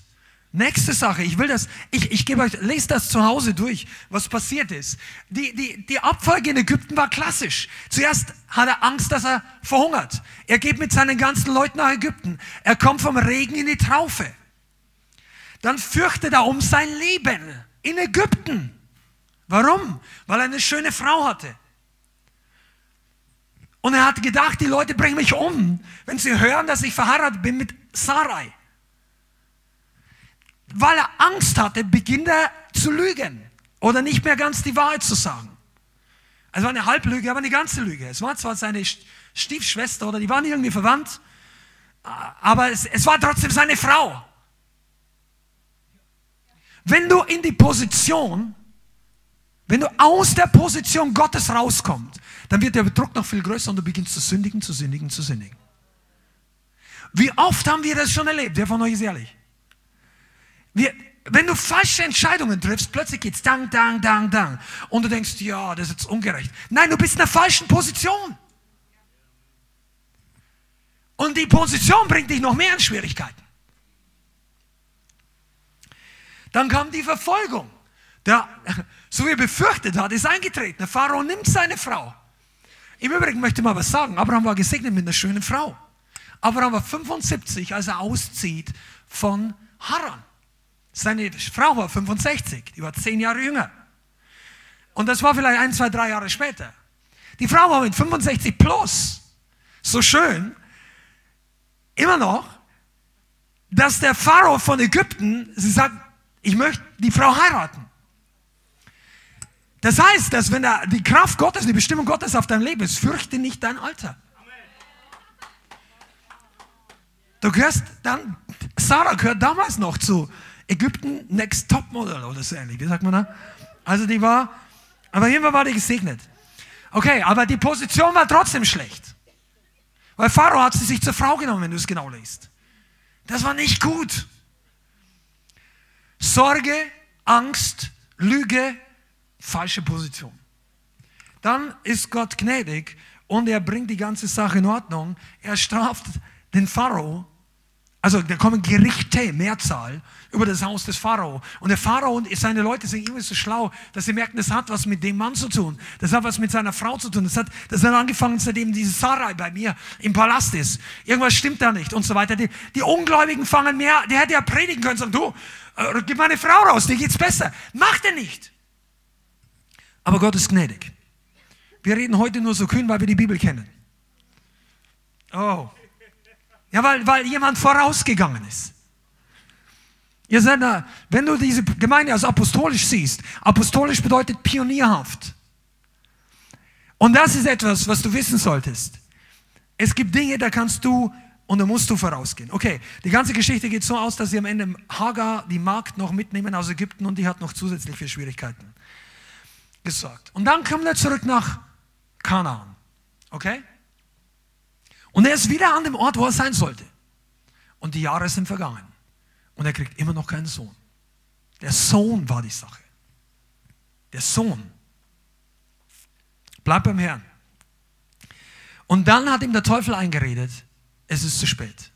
Nächste Sache, ich will das, ich, ich gebe euch, lest das zu Hause durch, was passiert ist. Die, die, die Abfolge in Ägypten war klassisch. Zuerst hat er Angst, dass er verhungert. Er geht mit seinen ganzen Leuten nach Ägypten. Er kommt vom Regen in die Traufe. Dann fürchtet er um sein Leben in Ägypten. Warum? Weil er eine schöne Frau hatte. Und er hat gedacht, die Leute bringen mich um, wenn sie hören, dass ich verheiratet bin mit Sarai weil er Angst hatte, beginnt er zu lügen oder nicht mehr ganz die Wahrheit zu sagen. Es war eine Halblüge, aber eine ganze Lüge. Es war zwar seine Stiefschwester oder die waren irgendwie verwandt, aber es, es war trotzdem seine Frau. Wenn du in die Position, wenn du aus der Position Gottes rauskommst, dann wird der Druck noch viel größer und du beginnst zu sündigen, zu sündigen, zu sündigen. Wie oft haben wir das schon erlebt? Wer von euch ist ehrlich? Wir, wenn du falsche Entscheidungen triffst, plötzlich geht's dang, dang, dang, dang. Und du denkst, ja, das ist jetzt ungerecht. Nein, du bist in der falschen Position. Und die Position bringt dich noch mehr in Schwierigkeiten. Dann kam die Verfolgung. Der, so wie er befürchtet hat, ist eingetreten. Der Pharao nimmt seine Frau. Im Übrigen möchte ich mal was sagen. Abraham war gesegnet mit einer schönen Frau. Abraham war 75, als er auszieht von Haran. Seine Frau war 65, die war zehn Jahre jünger. Und das war vielleicht ein, zwei, drei Jahre später. Die Frau war mit 65 plus so schön, immer noch, dass der Pharao von Ägypten, sie sagt, ich möchte die Frau heiraten. Das heißt, dass wenn da die Kraft Gottes, die Bestimmung Gottes auf deinem Leben ist, fürchte nicht dein Alter. Du gehörst dann, Sarah gehört damals noch zu Ägypten Next Top Model oder so ähnlich. Wie sagt man da? Also die war, aber jedenfalls war die gesegnet. Okay, aber die Position war trotzdem schlecht. Weil Pharao hat sie sich zur Frau genommen, wenn du es genau liest. Das war nicht gut. Sorge, Angst, Lüge, falsche Position. Dann ist Gott gnädig und er bringt die ganze Sache in Ordnung. Er straft den Pharao also da kommen Gerichte, Mehrzahl, über das Haus des Pharao. Und der Pharao und seine Leute sind irgendwie so schlau, dass sie merken, das hat was mit dem Mann zu tun. Das hat was mit seiner Frau zu tun. Das hat, das hat angefangen, seitdem diese Sarai bei mir im Palast ist. Irgendwas stimmt da nicht und so weiter. Die, die Ungläubigen fangen mehr, der hätte ja predigen können, sagen, du, äh, gib meine Frau raus, dir geht's besser. Macht er nicht. Aber Gott ist gnädig. Wir reden heute nur so kühn, weil wir die Bibel kennen. Oh. Ja, weil, weil jemand vorausgegangen ist. Ihr seid da, wenn du diese Gemeinde als apostolisch siehst, apostolisch bedeutet pionierhaft. Und das ist etwas, was du wissen solltest. Es gibt Dinge, da kannst du und da musst du vorausgehen. Okay, die ganze Geschichte geht so aus, dass sie am Ende Hagar, die Magd, noch mitnehmen aus Ägypten und die hat noch zusätzlich für Schwierigkeiten gesorgt. Und dann kommt er zurück nach Kanaan. Okay? Und er ist wieder an dem Ort, wo er sein sollte. Und die Jahre sind vergangen. Und er kriegt immer noch keinen Sohn. Der Sohn war die Sache. Der Sohn. Bleib beim Herrn. Und dann hat ihm der Teufel eingeredet, es ist zu spät.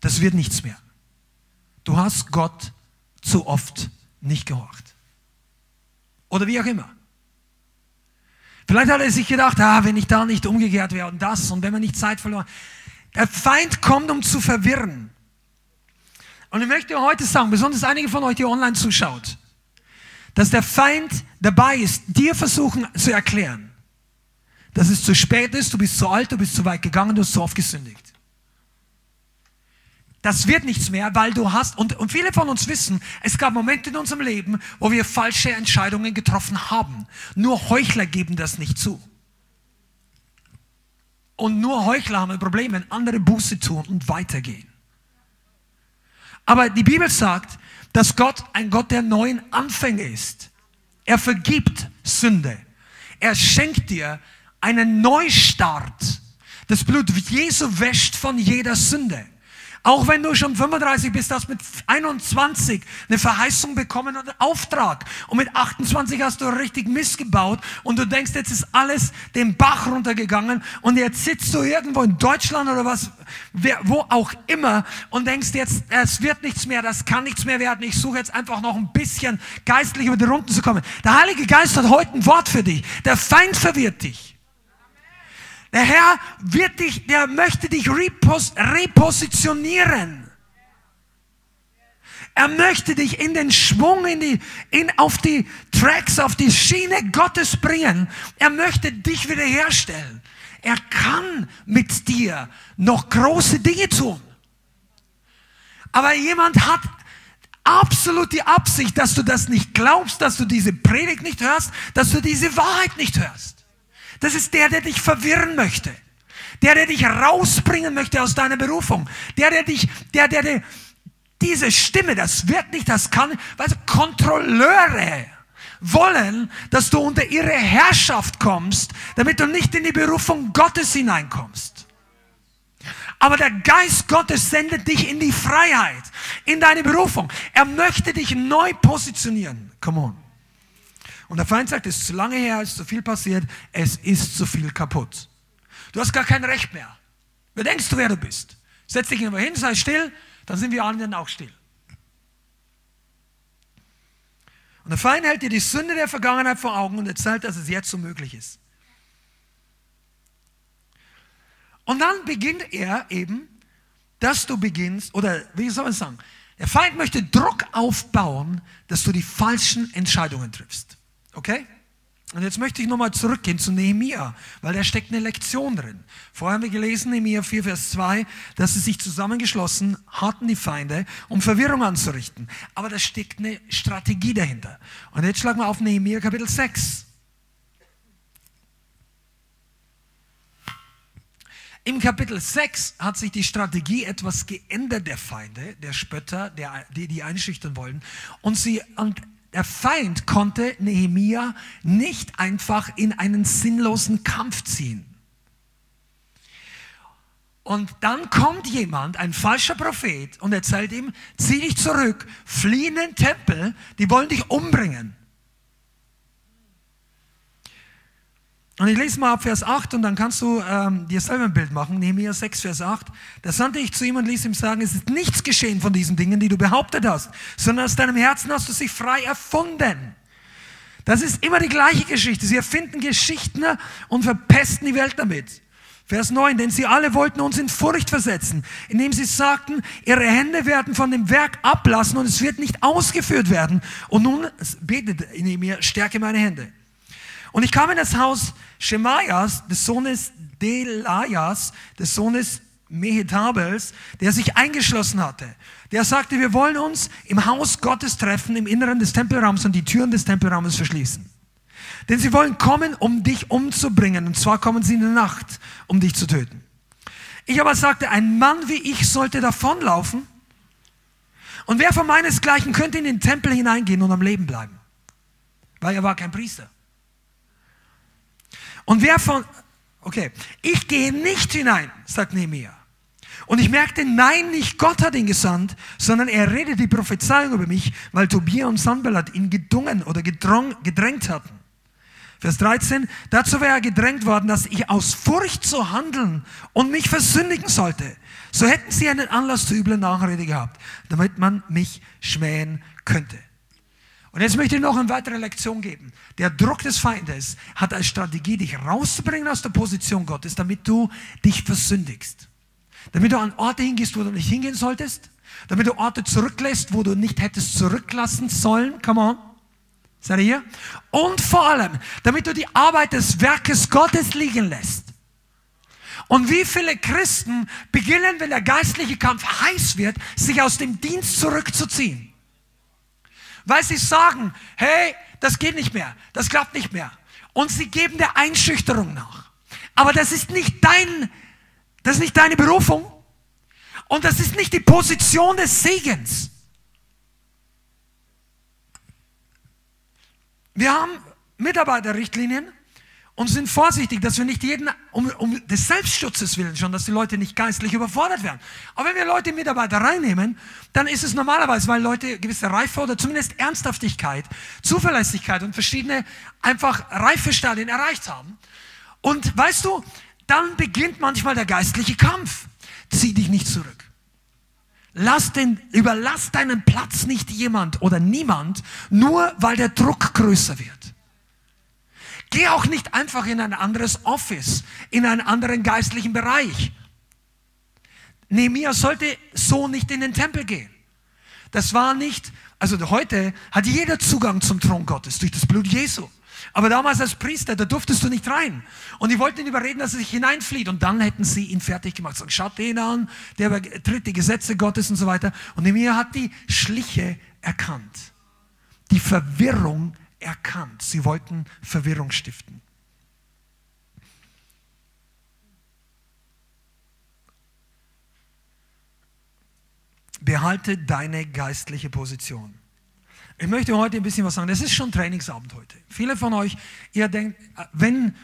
Das wird nichts mehr. Du hast Gott zu oft nicht gehorcht. Oder wie auch immer. Vielleicht hat er sich gedacht, ah, wenn ich da nicht umgekehrt wäre und das und wenn man nicht Zeit verloren. Der Feind kommt, um zu verwirren. Und ich möchte heute sagen, besonders einige von euch, die online zuschaut, dass der Feind dabei ist, dir versuchen zu erklären, dass es zu spät ist, du bist zu alt, du bist zu weit gegangen, du hast zu oft gesündigt. Das wird nichts mehr, weil du hast, und, und viele von uns wissen, es gab Momente in unserem Leben, wo wir falsche Entscheidungen getroffen haben. Nur Heuchler geben das nicht zu. Und nur Heuchler haben ein Problem, wenn andere Buße tun und weitergehen. Aber die Bibel sagt, dass Gott ein Gott der neuen Anfänge ist. Er vergibt Sünde. Er schenkt dir einen Neustart. Das Blut Jesu wäscht von jeder Sünde. Auch wenn du schon 35 bist, hast mit 21 eine Verheißung bekommen und einen Auftrag. Und mit 28 hast du richtig missgebaut und du denkst, jetzt ist alles den Bach runtergegangen und jetzt sitzt du irgendwo in Deutschland oder was, wo auch immer und denkst jetzt, es wird nichts mehr, das kann nichts mehr werden. Ich suche jetzt einfach noch ein bisschen geistlich über die Runden zu kommen. Der Heilige Geist hat heute ein Wort für dich. Der Feind verwirrt dich. Der Herr wird dich, der möchte dich repos repositionieren. Er möchte dich in den Schwung, in die, in, auf die Tracks, auf die Schiene Gottes bringen. Er möchte dich wiederherstellen. Er kann mit dir noch große Dinge tun. Aber jemand hat absolut die Absicht, dass du das nicht glaubst, dass du diese Predigt nicht hörst, dass du diese Wahrheit nicht hörst. Das ist der, der dich verwirren möchte. Der, der dich rausbringen möchte aus deiner Berufung. Der, der dich, der, der, der, diese Stimme, das wird nicht, das kann, weil Kontrolleure wollen, dass du unter ihre Herrschaft kommst, damit du nicht in die Berufung Gottes hineinkommst. Aber der Geist Gottes sendet dich in die Freiheit, in deine Berufung. Er möchte dich neu positionieren. Come on. Und der Feind sagt, es ist zu lange her, es ist zu viel passiert, es ist zu viel kaputt. Du hast gar kein Recht mehr. Wer denkst du, wer du bist? Setz dich irgendwo hin, sei still, dann sind wir anderen auch still. Und der Feind hält dir die Sünde der Vergangenheit vor Augen und erzählt, dass es jetzt so möglich ist. Und dann beginnt er eben, dass du beginnst, oder wie soll man sagen, der Feind möchte Druck aufbauen, dass du die falschen Entscheidungen triffst. Okay? Und jetzt möchte ich nochmal zurückgehen zu Nehemia, weil da steckt eine Lektion drin. Vorher haben wir gelesen, Nehemia 4, Vers 2, dass sie sich zusammengeschlossen hatten, die Feinde, um Verwirrung anzurichten. Aber da steckt eine Strategie dahinter. Und jetzt schlagen wir auf Nehemia Kapitel 6. Im Kapitel 6 hat sich die Strategie etwas geändert der Feinde, der Spötter, der, die, die einschüchtern wollen. Und sie, und der Feind konnte Nehemia nicht einfach in einen sinnlosen Kampf ziehen. Und dann kommt jemand, ein falscher Prophet, und erzählt ihm, zieh dich zurück, flieh in den Tempel, die wollen dich umbringen. Und ich lese mal ab Vers 8 und dann kannst du ähm, dir selber ein Bild machen. Nehemia 6, Vers 8. Da sandte ich zu ihm und ließ ihm sagen, es ist nichts geschehen von diesen Dingen, die du behauptet hast, sondern aus deinem Herzen hast du sie frei erfunden. Das ist immer die gleiche Geschichte. Sie erfinden Geschichten und verpesten die Welt damit. Vers 9, denn sie alle wollten uns in Furcht versetzen, indem sie sagten, ihre Hände werden von dem Werk ablassen und es wird nicht ausgeführt werden. Und nun betet Nehemia, stärke meine Hände. Und ich kam in das Haus Shemaias, des Sohnes Delajas, des Sohnes Mehetabels, der sich eingeschlossen hatte. Der sagte, wir wollen uns im Haus Gottes treffen, im Inneren des Tempelraums und die Türen des Tempelraums verschließen. Denn sie wollen kommen, um dich umzubringen. Und zwar kommen sie in der Nacht, um dich zu töten. Ich aber sagte, ein Mann wie ich sollte davonlaufen. Und wer von meinesgleichen könnte in den Tempel hineingehen und am Leben bleiben? Weil er war kein Priester. Und wer von, okay, ich gehe nicht hinein, sagt Nehemiah. Und ich merkte, nein, nicht Gott hat ihn gesandt, sondern er redet die Prophezeiung über mich, weil Tobia und Sanballat ihn gedungen oder gedrung, gedrängt hatten. Vers 13, dazu wäre er gedrängt worden, dass ich aus Furcht zu handeln und mich versündigen sollte. So hätten sie einen Anlass zur üblen Nachrede gehabt, damit man mich schmähen könnte. Und jetzt möchte ich noch eine weitere Lektion geben. Der Druck des Feindes hat als Strategie, dich rauszubringen aus der Position Gottes, damit du dich versündigst. Damit du an Orte hingehst, wo du nicht hingehen solltest. Damit du Orte zurücklässt, wo du nicht hättest zurücklassen sollen. Come on. Seid ihr hier? Und vor allem, damit du die Arbeit des Werkes Gottes liegen lässt. Und wie viele Christen beginnen, wenn der geistliche Kampf heiß wird, sich aus dem Dienst zurückzuziehen. Weil sie sagen, hey, das geht nicht mehr, das klappt nicht mehr. Und sie geben der Einschüchterung nach. Aber das ist nicht dein, das ist nicht deine Berufung. Und das ist nicht die Position des Segens. Wir haben Mitarbeiterrichtlinien und sind vorsichtig, dass wir nicht jeden, um, um des Selbstschutzes willen schon, dass die Leute nicht geistlich überfordert werden. Aber wenn wir Leute Mitarbeiter reinnehmen, dann ist es normalerweise, weil Leute gewisse Reife oder zumindest Ernsthaftigkeit, Zuverlässigkeit und verschiedene einfach Reifestadien erreicht haben. Und weißt du, dann beginnt manchmal der geistliche Kampf. Zieh dich nicht zurück. Lass den, überlass deinen Platz nicht jemand oder niemand, nur weil der Druck größer wird. Geh auch nicht einfach in ein anderes Office, in einen anderen geistlichen Bereich. Nehemiah sollte so nicht in den Tempel gehen. Das war nicht, also heute hat jeder Zugang zum Thron Gottes durch das Blut Jesu. Aber damals als Priester, da durftest du nicht rein. Und die wollten ihn überreden, dass er sich hineinflieht. Und dann hätten sie ihn fertig gemacht. Sagen, schaut den an, der übertritt die Gesetze Gottes und so weiter. Und Nehemiah hat die Schliche erkannt. Die Verwirrung erkannt. Sie wollten Verwirrung stiften. Behalte deine geistliche Position. Ich möchte heute ein bisschen was sagen. Das ist schon Trainingsabend heute. Viele von euch, ihr denkt, wenn,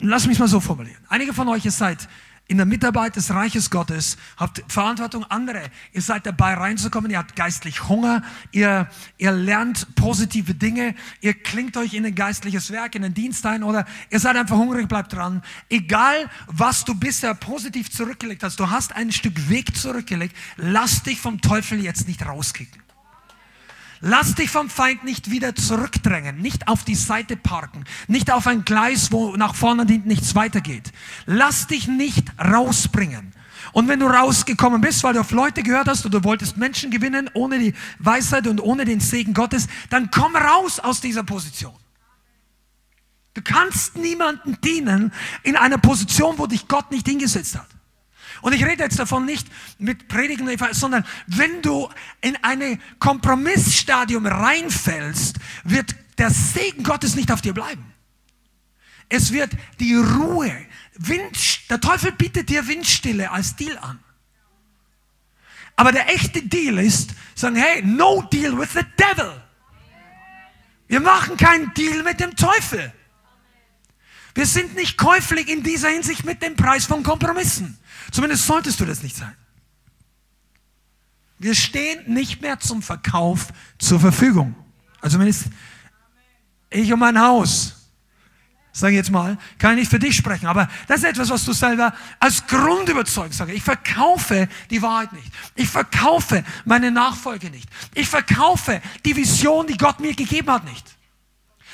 lass mich mal so formulieren. Einige von euch, ihr seid in der Mitarbeit des Reiches Gottes, habt Verantwortung andere. Ihr seid dabei reinzukommen, ihr habt geistlich Hunger, ihr, ihr lernt positive Dinge, ihr klingt euch in ein geistliches Werk, in einen Dienst ein oder ihr seid einfach hungrig, bleibt dran. Egal, was du bisher positiv zurückgelegt hast, du hast ein Stück Weg zurückgelegt, lass dich vom Teufel jetzt nicht rauskicken. Lass dich vom Feind nicht wieder zurückdrängen, nicht auf die Seite parken, nicht auf ein Gleis, wo nach vorne und nichts weitergeht. Lass dich nicht rausbringen. Und wenn du rausgekommen bist, weil du auf Leute gehört hast oder du wolltest Menschen gewinnen ohne die Weisheit und ohne den Segen Gottes, dann komm raus aus dieser Position. Du kannst niemanden dienen in einer Position, wo dich Gott nicht hingesetzt hat. Und ich rede jetzt davon nicht mit Predigen, sondern wenn du in ein Kompromissstadium reinfällst, wird der Segen Gottes nicht auf dir bleiben. Es wird die Ruhe, Wind, der Teufel bietet dir Windstille als Deal an. Aber der echte Deal ist, sagen, hey, no deal with the devil. Wir machen keinen Deal mit dem Teufel. Wir sind nicht käuflich in dieser Hinsicht mit dem Preis von Kompromissen. Zumindest solltest du das nicht sein. Wir stehen nicht mehr zum Verkauf zur Verfügung. Also zumindest ich und mein Haus, sage ich jetzt mal, kann ich nicht für dich sprechen, aber das ist etwas, was du selber als Grundüberzeugung sagst. Ich verkaufe die Wahrheit nicht. Ich verkaufe meine Nachfolge nicht. Ich verkaufe die Vision, die Gott mir gegeben hat, nicht.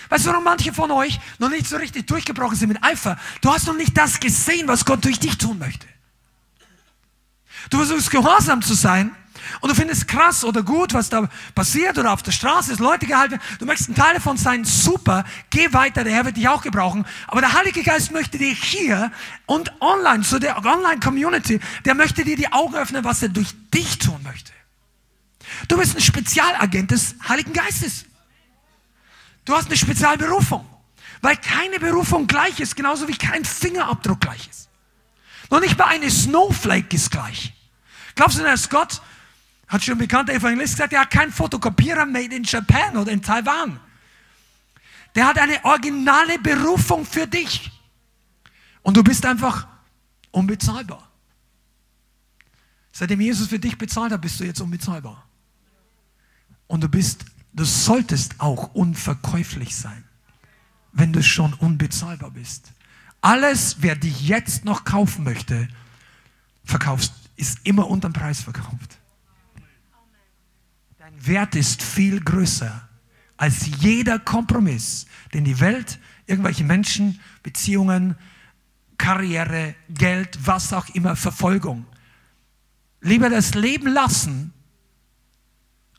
Weißt du, warum manche von euch noch nicht so richtig durchgebrochen sind mit Eifer? Du hast noch nicht das gesehen, was Gott durch dich tun möchte. Du versuchst gehorsam zu sein und du findest krass oder gut, was da passiert oder auf der Straße ist, Leute gehalten. Du möchtest ein Teil davon sein, super, geh weiter, der Herr wird dich auch gebrauchen. Aber der Heilige Geist möchte dir hier und online, zu der Online-Community, der möchte dir die Augen öffnen, was er durch dich tun möchte. Du bist ein Spezialagent des Heiligen Geistes. Du hast eine Spezialberufung, weil keine Berufung gleich ist, genauso wie kein Fingerabdruck gleich ist. Noch nicht mal eine Snowflake ist gleich. Glaubst du, dass Gott, hat schon ein bekannter Evangelist gesagt, er hat keinen Fotokopierer made in Japan oder in Taiwan. Der hat eine originale Berufung für dich. Und du bist einfach unbezahlbar. Seitdem Jesus für dich bezahlt hat, bist du jetzt unbezahlbar. Und du bist, du solltest auch unverkäuflich sein, wenn du schon unbezahlbar bist. Alles, wer dich jetzt noch kaufen möchte, verkaufst, ist immer unterm Preis verkauft. Dein Wert ist viel größer als jeder Kompromiss, den die Welt, irgendwelche Menschen, Beziehungen, Karriere, Geld, was auch immer, Verfolgung. Lieber das Leben lassen,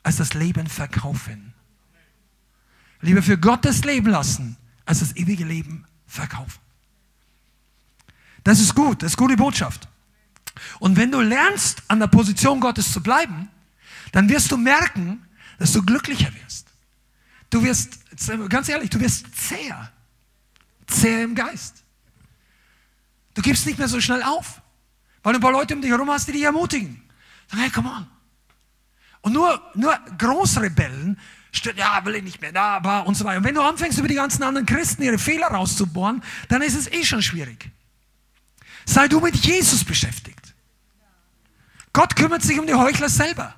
als das Leben verkaufen. Lieber für Gott das Leben lassen, als das ewige Leben verkaufen. Das ist gut, das ist gute Botschaft. Und wenn du lernst, an der Position Gottes zu bleiben, dann wirst du merken, dass du glücklicher wirst. Du wirst, ganz ehrlich, du wirst zäher. Zäher im Geist. Du gibst nicht mehr so schnell auf, weil du ein paar Leute um dich herum hast, die dich ermutigen. Sagen, hey, come on. Und nur, nur Großrebellen, ja, will ich nicht mehr, da, aber und so weiter. Und wenn du anfängst, über die ganzen anderen Christen ihre Fehler rauszubohren, dann ist es eh schon schwierig. Sei du mit Jesus beschäftigt. Gott kümmert sich um die Heuchler selber.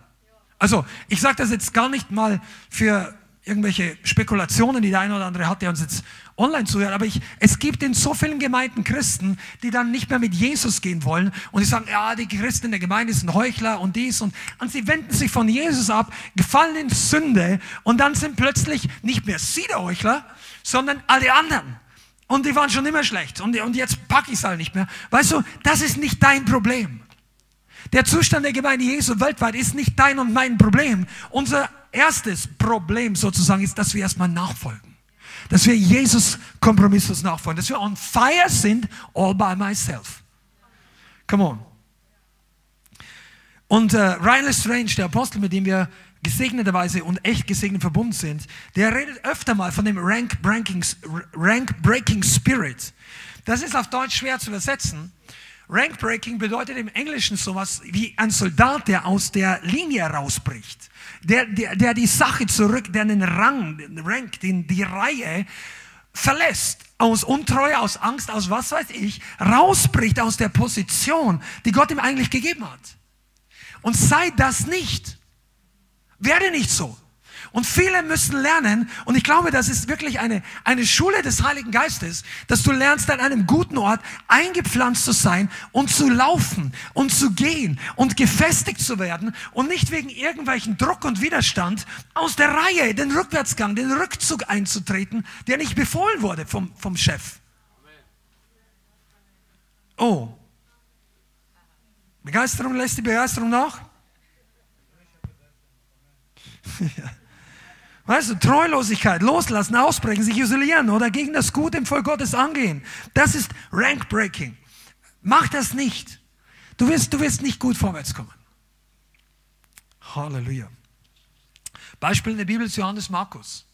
Also, ich sage das jetzt gar nicht mal für irgendwelche Spekulationen, die der eine oder andere hat, der uns jetzt online zuhört, aber ich, es gibt in so vielen Gemeinden Christen, die dann nicht mehr mit Jesus gehen wollen und die sagen, ja, die Christen in der Gemeinde sind Heuchler und dies und, und sie wenden sich von Jesus ab, gefallen in Sünde und dann sind plötzlich nicht mehr sie der Heuchler, sondern alle anderen. Und die waren schon immer schlecht und, und jetzt packe ich es halt nicht mehr. Weißt du, das ist nicht dein Problem. Der Zustand der Gemeinde Jesu weltweit ist nicht dein und mein Problem. Unser erstes Problem sozusagen ist, dass wir erstmal nachfolgen. Dass wir Jesus kompromisslos nachfolgen. Dass wir on fire sind, all by myself. Come on. Und äh, Ryan Lestrange, der Apostel, mit dem wir gesegneterweise und echt gesegnet verbunden sind, der redet öfter mal von dem Rank-Breaking Rank Spirit. Das ist auf Deutsch schwer zu übersetzen. Rank Breaking bedeutet im Englischen sowas wie ein Soldat, der aus der Linie rausbricht. Der, der, der die Sache zurück, der den Rang, den Rank, den, die Reihe verlässt. Aus Untreue, aus Angst, aus was weiß ich, rausbricht aus der Position, die Gott ihm eigentlich gegeben hat. Und sei das nicht. Werde nicht so. Und viele müssen lernen, und ich glaube, das ist wirklich eine, eine Schule des Heiligen Geistes, dass du lernst, an einem guten Ort eingepflanzt zu sein und zu laufen und zu gehen und gefestigt zu werden und nicht wegen irgendwelchen Druck und Widerstand aus der Reihe den Rückwärtsgang, den Rückzug einzutreten, der nicht befohlen wurde vom, vom Chef. Oh. Begeisterung lässt die Begeisterung nach? Weißt du, Treulosigkeit, loslassen, ausbrechen, sich isolieren oder gegen das Gute im Volk Gottes angehen. Das ist Rank Breaking. Mach das nicht. Du wirst, du wirst nicht gut vorwärts kommen. Halleluja. Beispiel in der Bibel ist Johannes Markus.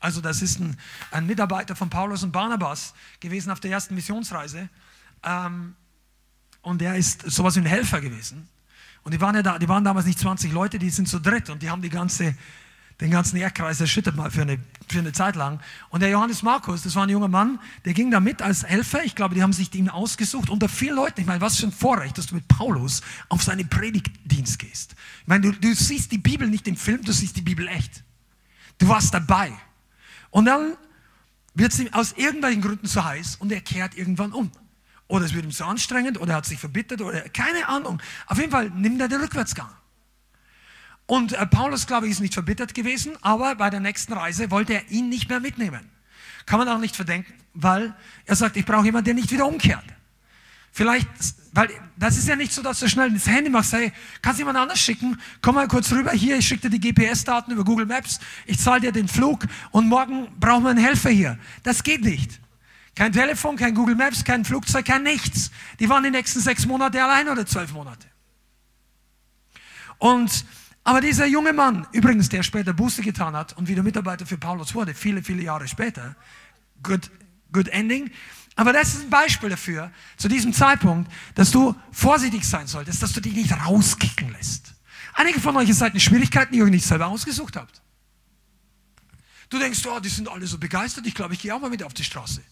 Also das ist ein, ein Mitarbeiter von Paulus und Barnabas gewesen auf der ersten Missionsreise. Ähm, und der ist sowas wie ein Helfer gewesen. Und die waren ja da, die waren damals nicht 20 Leute, die sind zu dritt und die haben die ganze den ganzen Erdkreis erschüttert mal für eine, für eine Zeit lang. Und der Johannes Markus, das war ein junger Mann, der ging da mit als Helfer. Ich glaube, die haben sich ihn ausgesucht unter vielen Leuten. Ich meine, was für ein Vorrecht, dass du mit Paulus auf seine Predigtdienst gehst. Ich meine, du, du siehst die Bibel nicht im Film, du siehst die Bibel echt. Du warst dabei. Und dann wird es ihm aus irgendwelchen Gründen zu heiß und er kehrt irgendwann um. Oder es wird ihm zu anstrengend oder er hat sich verbittert oder keine Ahnung. Auf jeden Fall nimmt er den Rückwärtsgang. Und äh, Paulus, glaube ich, ist nicht verbittert gewesen, aber bei der nächsten Reise wollte er ihn nicht mehr mitnehmen. Kann man auch nicht verdenken, weil er sagt, ich brauche jemanden, der nicht wieder umkehrt. Vielleicht, weil das ist ja nicht so, dass du schnell das Handy machst, hey, kannst jemand anders schicken? Komm mal kurz rüber, hier, ich schicke dir die GPS-Daten über Google Maps, ich zahle dir den Flug und morgen brauchen wir einen Helfer hier. Das geht nicht. Kein Telefon, kein Google Maps, kein Flugzeug, kein nichts. Die waren die nächsten sechs Monate allein oder zwölf Monate. Und aber dieser junge Mann, übrigens, der später Buße getan hat und wieder Mitarbeiter für Paulus wurde, viele, viele Jahre später, good, good ending. Aber das ist ein Beispiel dafür, zu diesem Zeitpunkt, dass du vorsichtig sein solltest, dass du dich nicht rauskicken lässt. Einige von euch seid in Schwierigkeiten, die ihr nicht selber ausgesucht habt. Du denkst, oh, die sind alle so begeistert, ich glaube, ich gehe auch mal mit auf die Straße.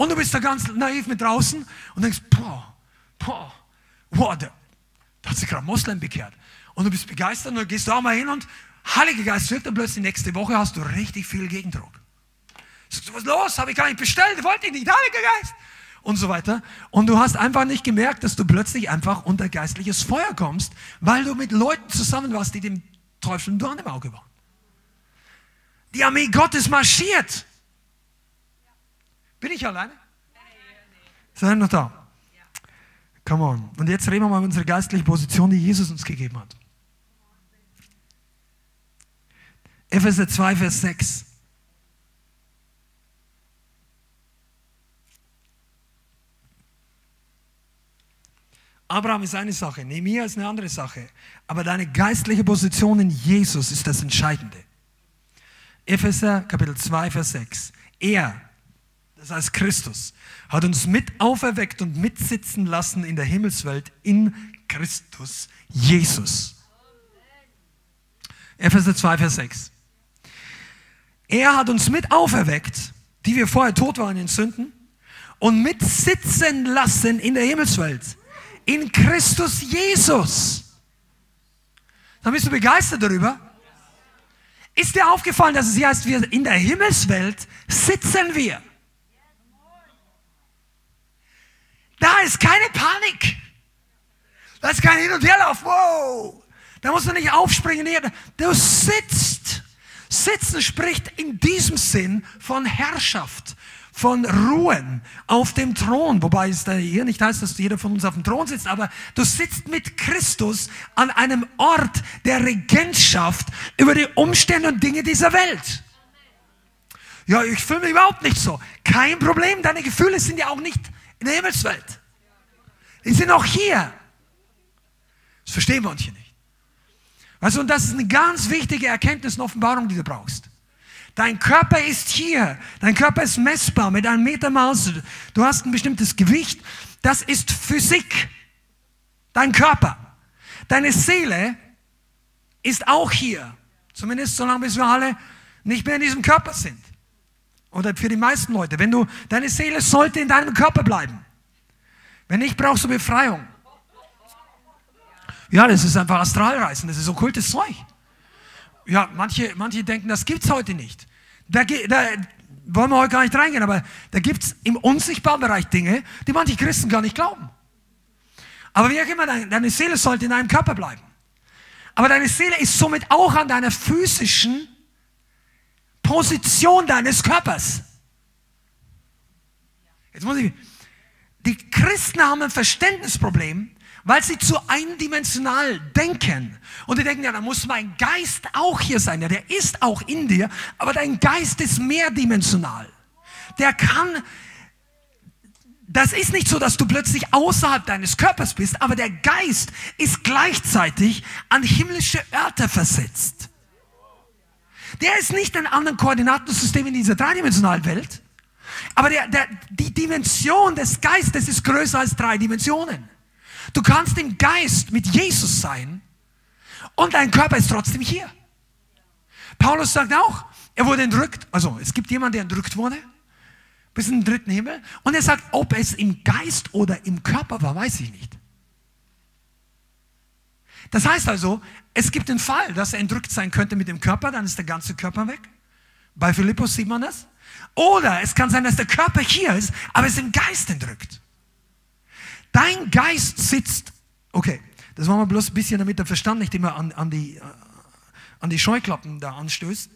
Und du bist da ganz naiv mit draußen und denkst, boah, boah, boah, der, hat sich gerade Moslem bekehrt und du bist begeistert und dann gehst du auch mal hin und Heiliger Geist wirkt und plötzlich nächste Woche hast du richtig viel Gegendruck. Sagst du, was ist los? Habe ich gar nicht bestellt, wollte ich nicht, Heiliger Geist. Und so weiter. Und du hast einfach nicht gemerkt, dass du plötzlich einfach unter geistliches Feuer kommst, weil du mit Leuten zusammen warst, die dem Teufel ein Dorn im Auge waren. Die Armee Gottes marschiert. Bin ich alleine? Seid ihr noch da? Come on. Und jetzt reden wir mal über unsere geistliche Position, die Jesus uns gegeben hat. Epheser 2, Vers 6. Abraham ist eine Sache, Nehemiah ist eine andere Sache. Aber deine geistliche Position in Jesus ist das Entscheidende. Epheser Kapitel 2, Vers 6. Er, das heißt Christus, hat uns mit auferweckt und mitsitzen lassen in der Himmelswelt in Christus Jesus. Epheser 2, Vers 6. Er hat uns mit auferweckt, die wir vorher tot waren in Sünden, und mitsitzen lassen in der Himmelswelt. In Christus Jesus. Dann bist du begeistert darüber. Ist dir aufgefallen, dass es hier heißt, wir in der Himmelswelt sitzen wir? Da ist keine Panik. Da ist kein Hin- und Herlauf. Wow. Da musst du nicht aufspringen. Du sitzt. Sitzen spricht in diesem Sinn von Herrschaft, von Ruhen auf dem Thron. Wobei es da hier nicht heißt, dass jeder von uns auf dem Thron sitzt, aber du sitzt mit Christus an einem Ort der Regentschaft über die Umstände und Dinge dieser Welt. Ja, ich fühle mich überhaupt nicht so. Kein Problem, deine Gefühle sind ja auch nicht in der Himmelswelt. Die sind auch hier. Das verstehen wir uns hier nicht. Weißt du, und das ist eine ganz wichtige Erkenntnis und Offenbarung, die du brauchst. Dein Körper ist hier. Dein Körper ist messbar mit einem Meter Maß. Du hast ein bestimmtes Gewicht. Das ist Physik. Dein Körper. Deine Seele ist auch hier. Zumindest solange bis wir alle nicht mehr in diesem Körper sind. Oder für die meisten Leute. Wenn du, deine Seele sollte in deinem Körper bleiben. Wenn nicht, brauchst du Befreiung. Ja, das ist einfach Astralreisen, das ist okkultes Zeug. Ja, manche, manche denken, das gibt es heute nicht. Da, da wollen wir heute gar nicht reingehen, aber da gibt es im unsichtbaren Bereich Dinge, die manche Christen gar nicht glauben. Aber wie auch immer, deine Seele sollte in deinem Körper bleiben. Aber deine Seele ist somit auch an deiner physischen Position deines Körpers. Jetzt muss ich, die Christen haben ein Verständnisproblem, weil sie zu eindimensional denken. Und die denken, ja, da muss mein Geist auch hier sein. Ja, der ist auch in dir, aber dein Geist ist mehrdimensional. Der kann, das ist nicht so, dass du plötzlich außerhalb deines Körpers bist, aber der Geist ist gleichzeitig an himmlische Örter versetzt. Der ist nicht ein anderes Koordinatensystem in dieser dreidimensionalen Welt, aber der, der, die Dimension des Geistes ist größer als drei Dimensionen. Du kannst im Geist mit Jesus sein und dein Körper ist trotzdem hier. Paulus sagt auch, er wurde entrückt. Also es gibt jemanden, der entrückt wurde bis in den dritten Himmel. Und er sagt, ob es im Geist oder im Körper war, weiß ich nicht. Das heißt also, es gibt den Fall, dass er entrückt sein könnte mit dem Körper, dann ist der ganze Körper weg. Bei Philippus sieht man das. Oder es kann sein, dass der Körper hier ist, aber es im Geist entrückt. Dein Geist sitzt, okay, das wollen wir bloß ein bisschen, damit der Verstand nicht immer an, an, die, äh, an die Scheuklappen da anstößt.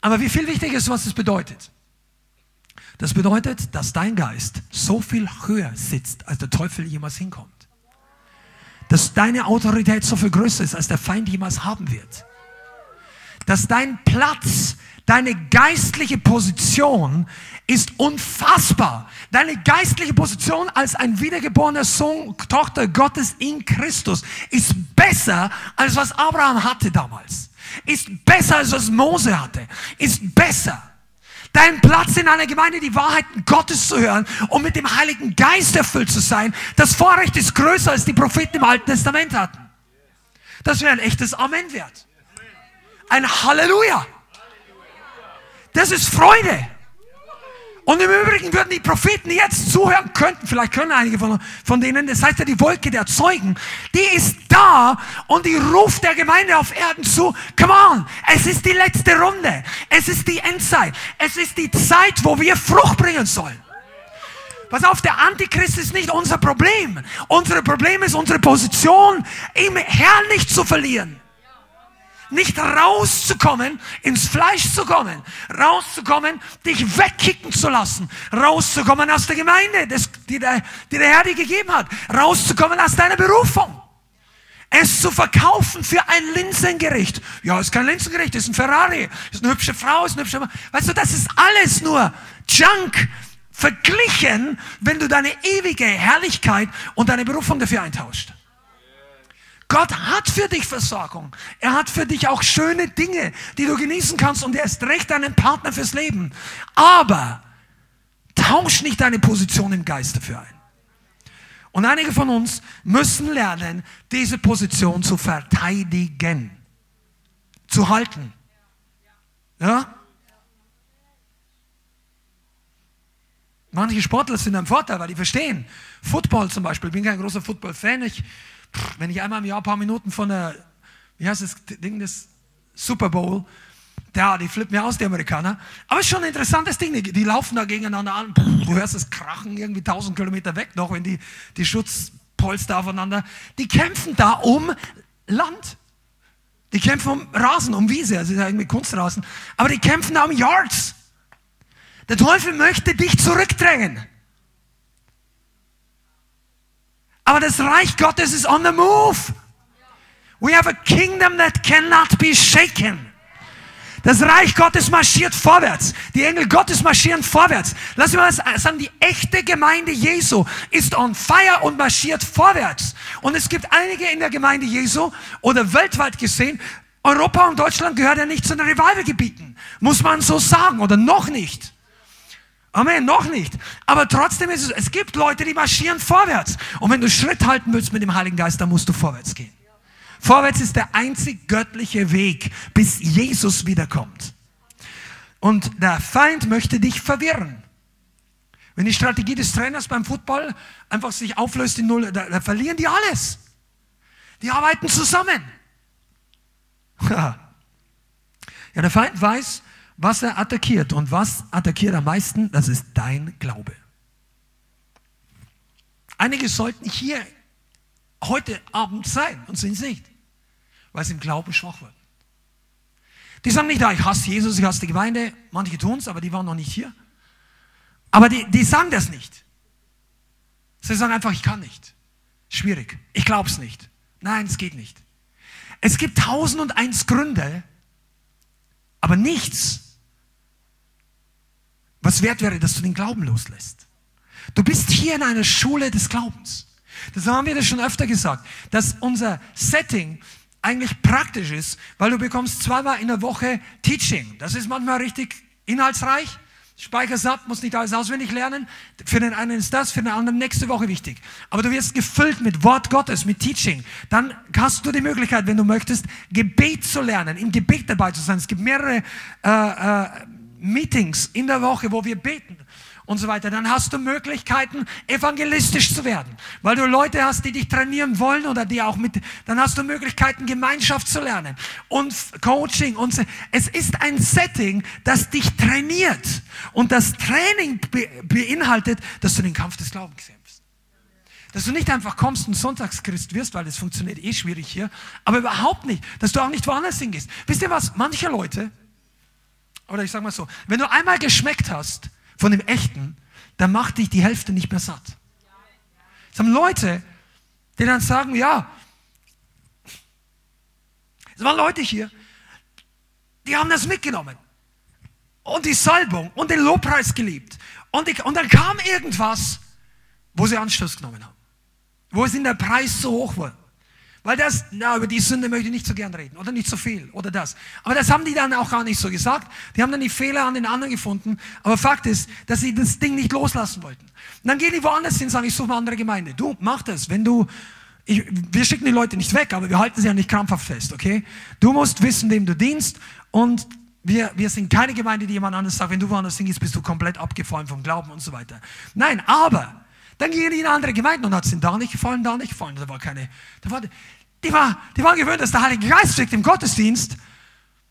Aber wie viel wichtiger ist, was das bedeutet? Das bedeutet, dass dein Geist so viel höher sitzt, als der Teufel jemals hinkommt. Dass deine Autorität so viel größer ist, als der Feind jemals haben wird. Dass dein Platz Deine geistliche Position ist unfassbar. Deine geistliche Position als ein wiedergeborener Sohn, Tochter Gottes in Christus ist besser als was Abraham hatte damals. Ist besser als was Mose hatte. Ist besser. Dein Platz in einer Gemeinde, die Wahrheiten Gottes zu hören und mit dem Heiligen Geist erfüllt zu sein, das Vorrecht ist größer als die Propheten im Alten Testament hatten. Das wäre ein echtes Amen wert. Ein Halleluja. Das ist Freude. Und im Übrigen würden die Propheten, jetzt zuhören könnten, vielleicht können einige von, von denen, das heißt ja die Wolke der Zeugen, die ist da und die ruft der Gemeinde auf Erden zu, come on, es ist die letzte Runde, es ist die Endzeit, es ist die Zeit, wo wir Frucht bringen sollen. Pass auf, der Antichrist ist nicht unser Problem. Unser Problem ist unsere Position, im Herrn nicht zu verlieren nicht rauszukommen, ins Fleisch zu kommen, rauszukommen, dich wegkicken zu lassen, rauszukommen aus der Gemeinde, das, die, der, die der Herr dir gegeben hat, rauszukommen aus deiner Berufung. Es zu verkaufen für ein Linsengericht. Ja, ist kein Linsengericht, ist ein Ferrari, ist eine hübsche Frau, ist eine hübsche Mann. Weißt du, das ist alles nur Junk verglichen, wenn du deine ewige Herrlichkeit und deine Berufung dafür eintauscht. Gott hat für dich Versorgung. Er hat für dich auch schöne Dinge, die du genießen kannst und er ist recht deinen Partner fürs Leben. Aber tausch nicht deine Position im Geist dafür ein. Und einige von uns müssen lernen, diese Position zu verteidigen, zu halten. Ja? Manche Sportler sind ein Vorteil, weil die verstehen. Football zum Beispiel, ich bin kein großer Football-Fan. Ich, wenn ich einmal im Jahr ein paar Minuten von der, wie heißt das Ding, das Super Bowl, ja, die flippen mir aus, die Amerikaner. Aber es ist schon ein interessantes Ding. Die, die laufen da gegeneinander an. Du hörst es krachen irgendwie 1000 Kilometer weg noch, wenn die, die Schutzpolster aufeinander. Die kämpfen da um Land. Die kämpfen um Rasen, um Wiese, also irgendwie Kunstrasen. Aber die kämpfen da um Yards. Der Teufel möchte dich zurückdrängen. Aber das Reich Gottes ist on the move. We have a kingdom that cannot be shaken. Das Reich Gottes marschiert vorwärts. Die Engel Gottes marschieren vorwärts. Lass mich mal sagen, die echte Gemeinde Jesu ist on fire und marschiert vorwärts. Und es gibt einige in der Gemeinde Jesu oder weltweit gesehen, Europa und Deutschland gehört ja nicht zu den Revivalgebieten. Muss man so sagen oder noch nicht. Amen, noch nicht. Aber trotzdem ist es, es gibt Leute, die marschieren vorwärts. Und wenn du Schritt halten willst mit dem Heiligen Geist, dann musst du vorwärts gehen. Vorwärts ist der einzig göttliche Weg, bis Jesus wiederkommt. Und der Feind möchte dich verwirren. Wenn die Strategie des Trainers beim Football einfach sich auflöst in Null, da, da verlieren die alles. Die arbeiten zusammen. Ja, der Feind weiß, was er attackiert. Und was attackiert am meisten? Das ist dein Glaube. Einige sollten hier heute Abend sein und sind es nicht, weil sie im Glauben schwach wurden. Die sagen nicht, ja, ich hasse Jesus, ich hasse die Gemeinde. Manche tun es, aber die waren noch nicht hier. Aber die, die sagen das nicht. Sie sagen einfach, ich kann nicht. Schwierig. Ich glaube es nicht. Nein, es geht nicht. Es gibt tausend und eins Gründe, aber nichts, was wert wäre, dass du den Glauben loslässt. Du bist hier in einer Schule des Glaubens. Das haben wir das schon öfter gesagt, dass unser Setting eigentlich praktisch ist, weil du bekommst zweimal in der Woche Teaching. Das ist manchmal richtig inhaltsreich. Speicherst ab, musst nicht alles auswendig lernen. Für den einen ist das, für den anderen nächste Woche wichtig. Aber du wirst gefüllt mit Wort Gottes, mit Teaching. Dann hast du die Möglichkeit, wenn du möchtest, Gebet zu lernen, im Gebet dabei zu sein. Es gibt mehrere äh, äh, Meetings in der Woche, wo wir beten und so weiter, dann hast du Möglichkeiten, evangelistisch zu werden. Weil du Leute hast, die dich trainieren wollen oder die auch mit, dann hast du Möglichkeiten, Gemeinschaft zu lernen und Coaching und. Es ist ein Setting, das dich trainiert. Und das Training be beinhaltet, dass du den Kampf des Glaubens kämpfst. Dass du nicht einfach kommst und Sonntagschrist wirst, weil das funktioniert eh schwierig hier, aber überhaupt nicht, dass du auch nicht woanders hingehst. Wisst ihr was? Manche Leute, oder ich sage mal so, wenn du einmal geschmeckt hast von dem Echten, dann macht dich die Hälfte nicht mehr satt. Es haben Leute, die dann sagen, ja, es waren Leute hier, die haben das mitgenommen und die Salbung und den Lobpreis geliebt. Und, ich, und dann kam irgendwas, wo sie Anstoß genommen haben, wo es in der Preis so hoch war. Weil das, na, über die Sünde möchte ich nicht so gern reden oder nicht so viel oder das. Aber das haben die dann auch gar nicht so gesagt. Die haben dann die Fehler an den anderen gefunden. Aber Fakt ist, dass sie das Ding nicht loslassen wollten. Und dann gehen die woanders hin und sagen, ich suche eine andere Gemeinde. Du, mach das. Wenn du, ich, wir schicken die Leute nicht weg, aber wir halten sie ja nicht krampfhaft fest, okay? Du musst wissen, wem du dienst und wir, wir sind keine Gemeinde, die jemand anderes sagt, wenn du woanders hingehst, bist du komplett abgefallen vom Glauben und so weiter. Nein, aber dann gingen die in andere Gemeinden und hat es ihnen da nicht gefallen, da nicht gefallen. Da war keine, da war, die, war, die waren gewöhnt, dass der Heilige Geist wirkt im Gottesdienst.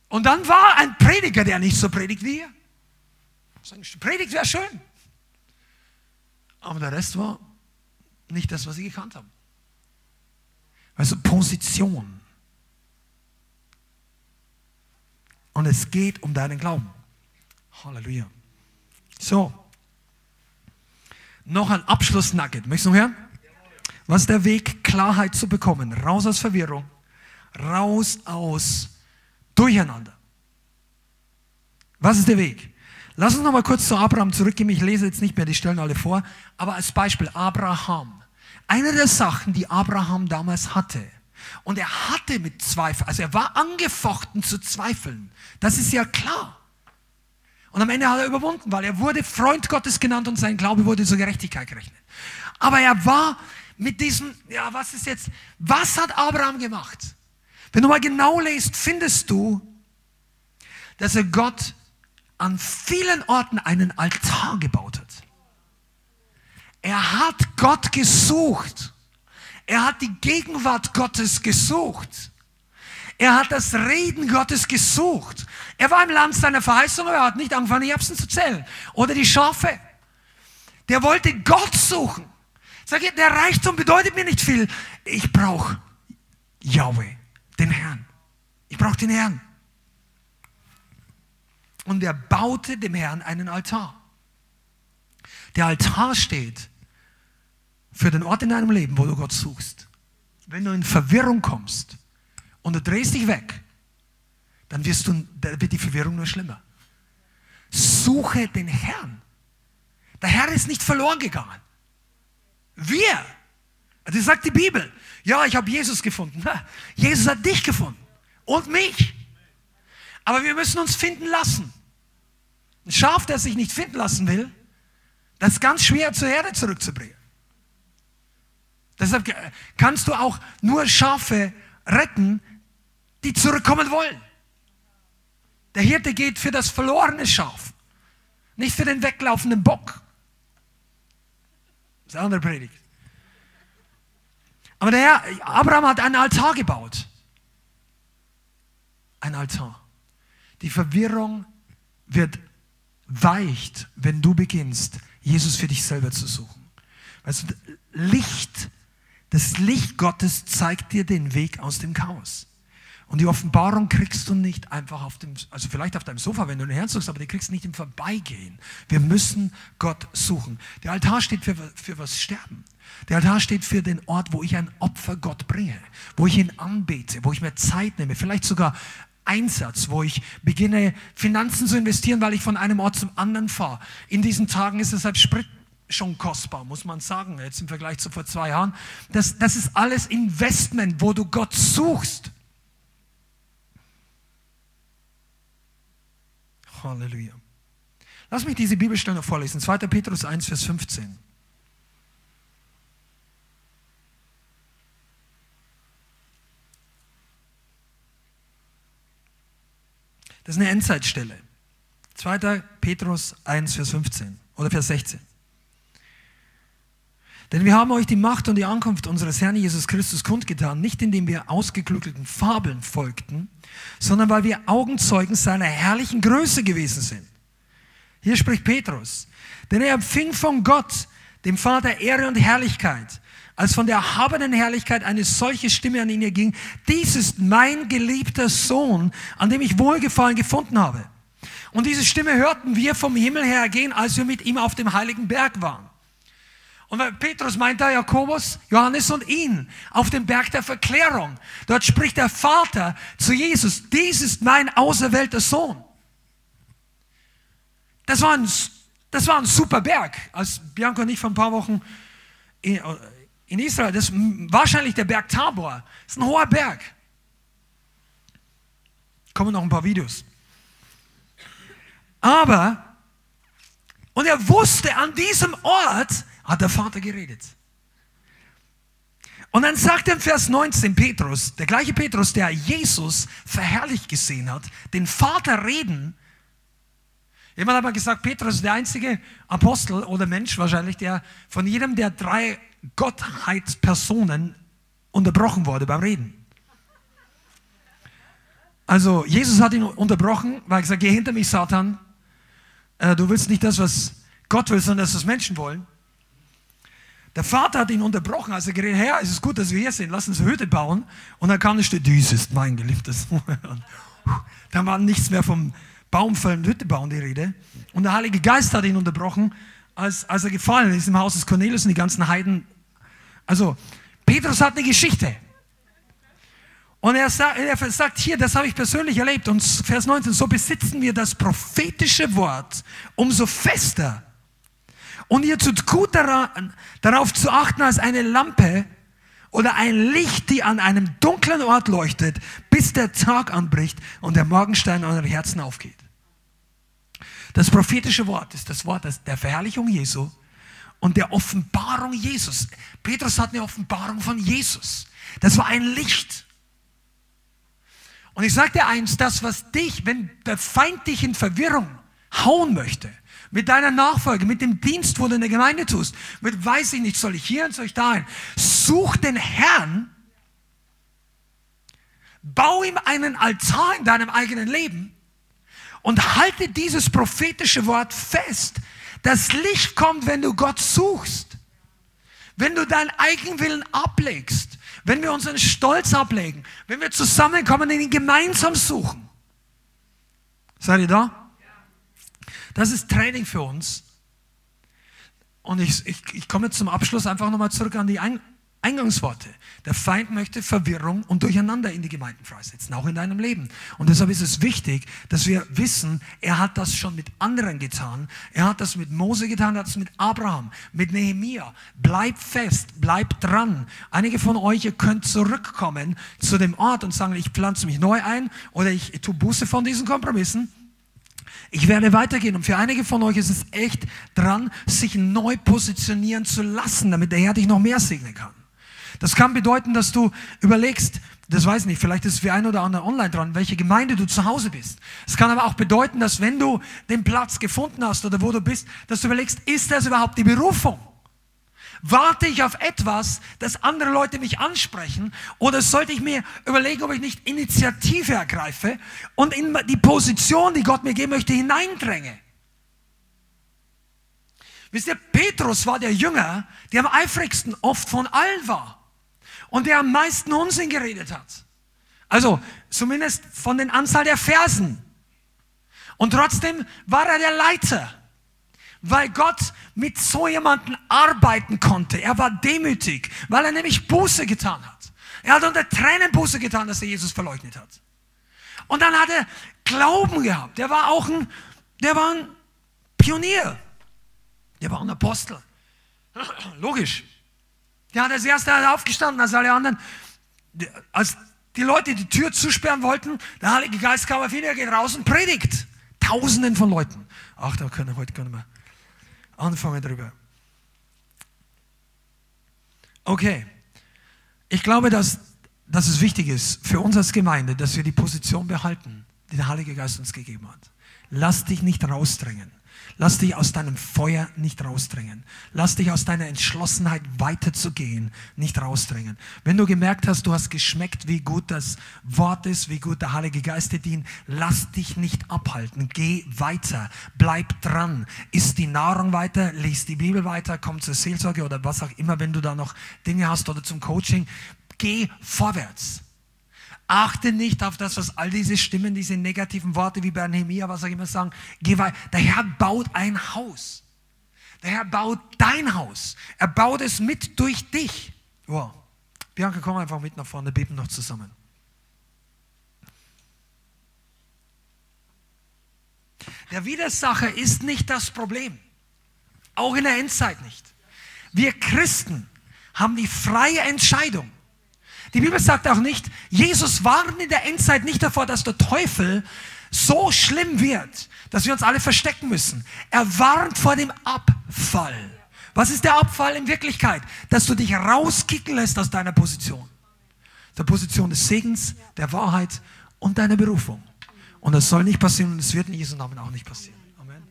Und dann war ein Prediger, der nicht so predigt wie ihr. Predigt wäre schön. Aber der Rest war nicht das, was sie gekannt haben. Also Position. Und es geht um deinen Glauben. Halleluja. So. Noch ein Abschlussnugget. Möchtest du noch hören? Was ist der Weg, Klarheit zu bekommen? Raus aus Verwirrung, raus aus Durcheinander. Was ist der Weg? Lass uns noch mal kurz zu Abraham zurückgehen. Ich lese jetzt nicht mehr die Stellen alle vor, aber als Beispiel Abraham. Eine der Sachen, die Abraham damals hatte, und er hatte mit Zweifeln, also er war angefochten zu zweifeln. Das ist ja klar. Und am Ende hat er überwunden, weil er wurde Freund Gottes genannt und sein Glaube wurde zur Gerechtigkeit gerechnet. Aber er war mit diesem, ja, was ist jetzt, was hat Abraham gemacht? Wenn du mal genau liest, findest du, dass er Gott an vielen Orten einen Altar gebaut hat. Er hat Gott gesucht. Er hat die Gegenwart Gottes gesucht. Er hat das Reden Gottes gesucht. Er war im Land seiner Verheißung, aber er hat nicht angefangen, die Erbsen zu zählen. Oder die Schafe. Der wollte Gott suchen. Sag ich, der Reichtum bedeutet mir nicht viel. Ich brauche Yahweh, den Herrn. Ich brauche den Herrn. Und er baute dem Herrn einen Altar. Der Altar steht für den Ort in deinem Leben, wo du Gott suchst. Wenn du in Verwirrung kommst und du drehst dich weg, dann wirst du, dann wird die Verwirrung nur schlimmer. Suche den Herrn. Der Herr ist nicht verloren gegangen. Wir. Das sagt die Bibel. Ja, ich habe Jesus gefunden. Jesus hat dich gefunden und mich. Aber wir müssen uns finden lassen. Ein Schaf, das sich nicht finden lassen will, das ist ganz schwer zur Erde zurückzubringen. Deshalb kannst du auch nur Schafe retten, die zurückkommen wollen. Der Hirte geht für das verlorene Schaf, nicht für den weglaufenden Bock. Das ist eine andere Predigt. Aber der Herr, Abraham hat einen Altar gebaut. Ein Altar. Die Verwirrung wird weicht, wenn du beginnst, Jesus für dich selber zu suchen. Weißt du, Licht, das Licht Gottes zeigt dir den Weg aus dem Chaos. Und die Offenbarung kriegst du nicht einfach auf dem, also vielleicht auf deinem Sofa, wenn du den Herrn suchst, aber die kriegst du nicht im Vorbeigehen. Wir müssen Gott suchen. Der Altar steht für, für was Sterben. Der Altar steht für den Ort, wo ich ein Opfer Gott bringe, wo ich ihn anbete, wo ich mir Zeit nehme, vielleicht sogar Einsatz, wo ich beginne, Finanzen zu investieren, weil ich von einem Ort zum anderen fahre. In diesen Tagen ist deshalb Sprit schon kostbar, muss man sagen, jetzt im Vergleich zu vor zwei Jahren. Das, das ist alles Investment, wo du Gott suchst. Halleluja. Lass mich diese Bibelstelle noch vorlesen. 2. Petrus 1, Vers 15. Das ist eine Endzeitstelle. 2. Petrus 1, Vers 15 oder Vers 16. Denn wir haben euch die Macht und die Ankunft unseres Herrn Jesus Christus kundgetan, nicht indem wir ausgeklügelten Fabeln folgten, sondern weil wir Augenzeugen seiner herrlichen Größe gewesen sind. Hier spricht Petrus. Denn er empfing von Gott, dem Vater, Ehre und Herrlichkeit, als von der erhabenen Herrlichkeit eine solche Stimme an ihn erging, dies ist mein geliebter Sohn, an dem ich Wohlgefallen gefunden habe. Und diese Stimme hörten wir vom Himmel her gehen, als wir mit ihm auf dem heiligen Berg waren. Und Petrus meint da Jakobus, Johannes und ihn auf dem Berg der Verklärung. Dort spricht der Vater zu Jesus, dies ist mein auserwählter Sohn. Das war ein, das war ein super Berg. Als Bianca und ich vor ein paar Wochen in, in Israel, das ist wahrscheinlich der Berg Tabor. Das ist ein hoher Berg. Kommen noch ein paar Videos. Aber, und er wusste an diesem Ort, hat der Vater geredet. Und dann sagt er im Vers 19 Petrus, der gleiche Petrus, der Jesus verherrlicht gesehen hat, den Vater reden. Jemand hat mal gesagt, Petrus ist der einzige Apostel oder Mensch wahrscheinlich, der von jedem der drei Gottheitspersonen unterbrochen wurde beim Reden. Also Jesus hat ihn unterbrochen, weil er gesagt, geh hinter mich, Satan. Äh, du willst nicht das, was Gott will, sondern das, was Menschen wollen. Der Vater hat ihn unterbrochen, als er geredet Herr, es ist gut, dass wir hier sind, lass uns Hütte bauen. Und dann kam es, dies ist mein geliebtes Dann war nichts mehr vom Baumfällen, Hütte bauen die Rede. Und der Heilige Geist hat ihn unterbrochen, als, als er gefallen ist im Haus des Cornelius und die ganzen Heiden. Also, Petrus hat eine Geschichte. Und er sagt, er sagt hier, das habe ich persönlich erlebt. Und Vers 19, so besitzen wir das prophetische Wort umso fester. Und ihr tut gut daran, darauf zu achten, als eine Lampe oder ein Licht, die an einem dunklen Ort leuchtet, bis der Tag anbricht und der Morgenstein in euren Herzen aufgeht. Das prophetische Wort ist das Wort der Verherrlichung Jesu und der Offenbarung Jesus. Petrus hat eine Offenbarung von Jesus. Das war ein Licht. Und ich sage dir eins, das, was dich, wenn der Feind dich in Verwirrung hauen möchte, mit deiner Nachfolge, mit dem Dienst, wo du in der Gemeinde tust, mit weiß ich nicht, soll ich hier und soll ich dahin, such den Herrn, bau ihm einen Altar in deinem eigenen Leben und halte dieses prophetische Wort fest. Das Licht kommt, wenn du Gott suchst. Wenn du deinen Eigenwillen ablegst, wenn wir unseren Stolz ablegen, wenn wir zusammenkommen und ihn gemeinsam suchen. Seid ihr da? Das ist Training für uns. Und ich, ich, ich komme zum Abschluss einfach nochmal zurück an die Eingangsworte. Der Feind möchte Verwirrung und Durcheinander in die Gemeinden freisetzen, auch in deinem Leben. Und deshalb ist es wichtig, dass wir wissen, er hat das schon mit anderen getan. Er hat das mit Mose getan, er hat das mit Abraham, mit Nehemia. Bleib fest, bleib dran. Einige von euch, ihr könnt zurückkommen zu dem Ort und sagen, ich pflanze mich neu ein oder ich tue Buße von diesen Kompromissen. Ich werde weitergehen und für einige von euch ist es echt dran, sich neu positionieren zu lassen, damit der Herr dich noch mehr segnen kann. Das kann bedeuten, dass du überlegst, das weiß ich nicht, vielleicht ist es für ein oder andere online dran, welche Gemeinde du zu Hause bist. Es kann aber auch bedeuten, dass wenn du den Platz gefunden hast oder wo du bist, dass du überlegst, ist das überhaupt die Berufung? Warte ich auf etwas, dass andere Leute mich ansprechen? Oder sollte ich mir überlegen, ob ich nicht Initiative ergreife und in die Position, die Gott mir geben möchte, hineindränge? Wisst ihr, Petrus war der Jünger, der am eifrigsten oft von allen war und der am meisten Unsinn geredet hat. Also zumindest von den Anzahl der Versen. Und trotzdem war er der Leiter, weil Gott mit so jemandem arbeiten konnte. Er war demütig, weil er nämlich Buße getan hat. Er hat unter Tränen Buße getan, dass er Jesus verleugnet hat. Und dann hat er Glauben gehabt. Der war auch ein, der war ein Pionier. Der war ein Apostel. Logisch. Der hat als erster aufgestanden, als alle anderen. Als die Leute die Tür zusperren wollten, der Heilige Geist kam auf ihn, er geht raus und predigt. Tausenden von Leuten. Ach, da können wir heute gar nicht mehr anfangen drüber. Okay. Ich glaube, dass, dass es wichtig ist für uns als Gemeinde, dass wir die Position behalten, die der Heilige Geist uns gegeben hat. Lass dich nicht rausdrängen. Lass dich aus deinem Feuer nicht rausdrängen. Lass dich aus deiner Entschlossenheit weiterzugehen nicht rausdrängen. Wenn du gemerkt hast, du hast geschmeckt, wie gut das Wort ist, wie gut der Heilige Geist dir dient, lass dich nicht abhalten. Geh weiter. Bleib dran. Iss die Nahrung weiter, lies die Bibel weiter, komm zur Seelsorge oder was auch immer, wenn du da noch Dinge hast oder zum Coaching. Geh vorwärts. Achte nicht auf das, was all diese Stimmen, diese negativen Worte wie bei Nehemiah, was auch immer sagen. Geh weiter. Der Herr baut ein Haus. Der Herr baut dein Haus. Er baut es mit durch dich. Wow. Bianca, komm einfach mit nach vorne, beten noch zusammen. Der Widersacher ist nicht das Problem. Auch in der Endzeit nicht. Wir Christen haben die freie Entscheidung. Die Bibel sagt auch nicht, Jesus warnt in der Endzeit nicht davor, dass der Teufel so schlimm wird, dass wir uns alle verstecken müssen. Er warnt vor dem Abfall. Was ist der Abfall in Wirklichkeit? Dass du dich rauskicken lässt aus deiner Position. Der Position des Segens, der Wahrheit und deiner Berufung. Und das soll nicht passieren und es wird in Jesu Namen auch nicht passieren. Amen.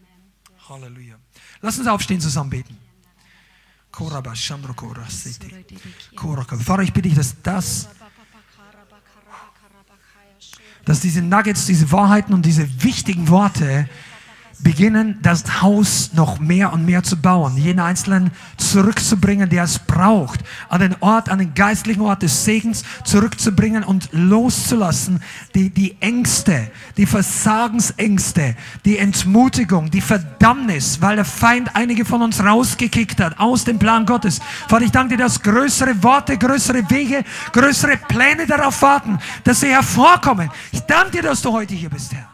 Halleluja. Lass uns aufstehen, zusammen beten. Vater, ich bitte dich, dass das, dass diese Nuggets, diese Wahrheiten und diese wichtigen Worte beginnen, das Haus noch mehr und mehr zu bauen, jeden Einzelnen zurückzubringen, der es braucht, an den Ort, an den geistlichen Ort des Segens zurückzubringen und loszulassen, die, die Ängste, die Versagensängste, die Entmutigung, die Verdammnis, weil der Feind einige von uns rausgekickt hat aus dem Plan Gottes. Vater, ich danke dir, dass größere Worte, größere Wege, größere Pläne darauf warten, dass sie hervorkommen. Ich danke dir, dass du heute hier bist, Herr.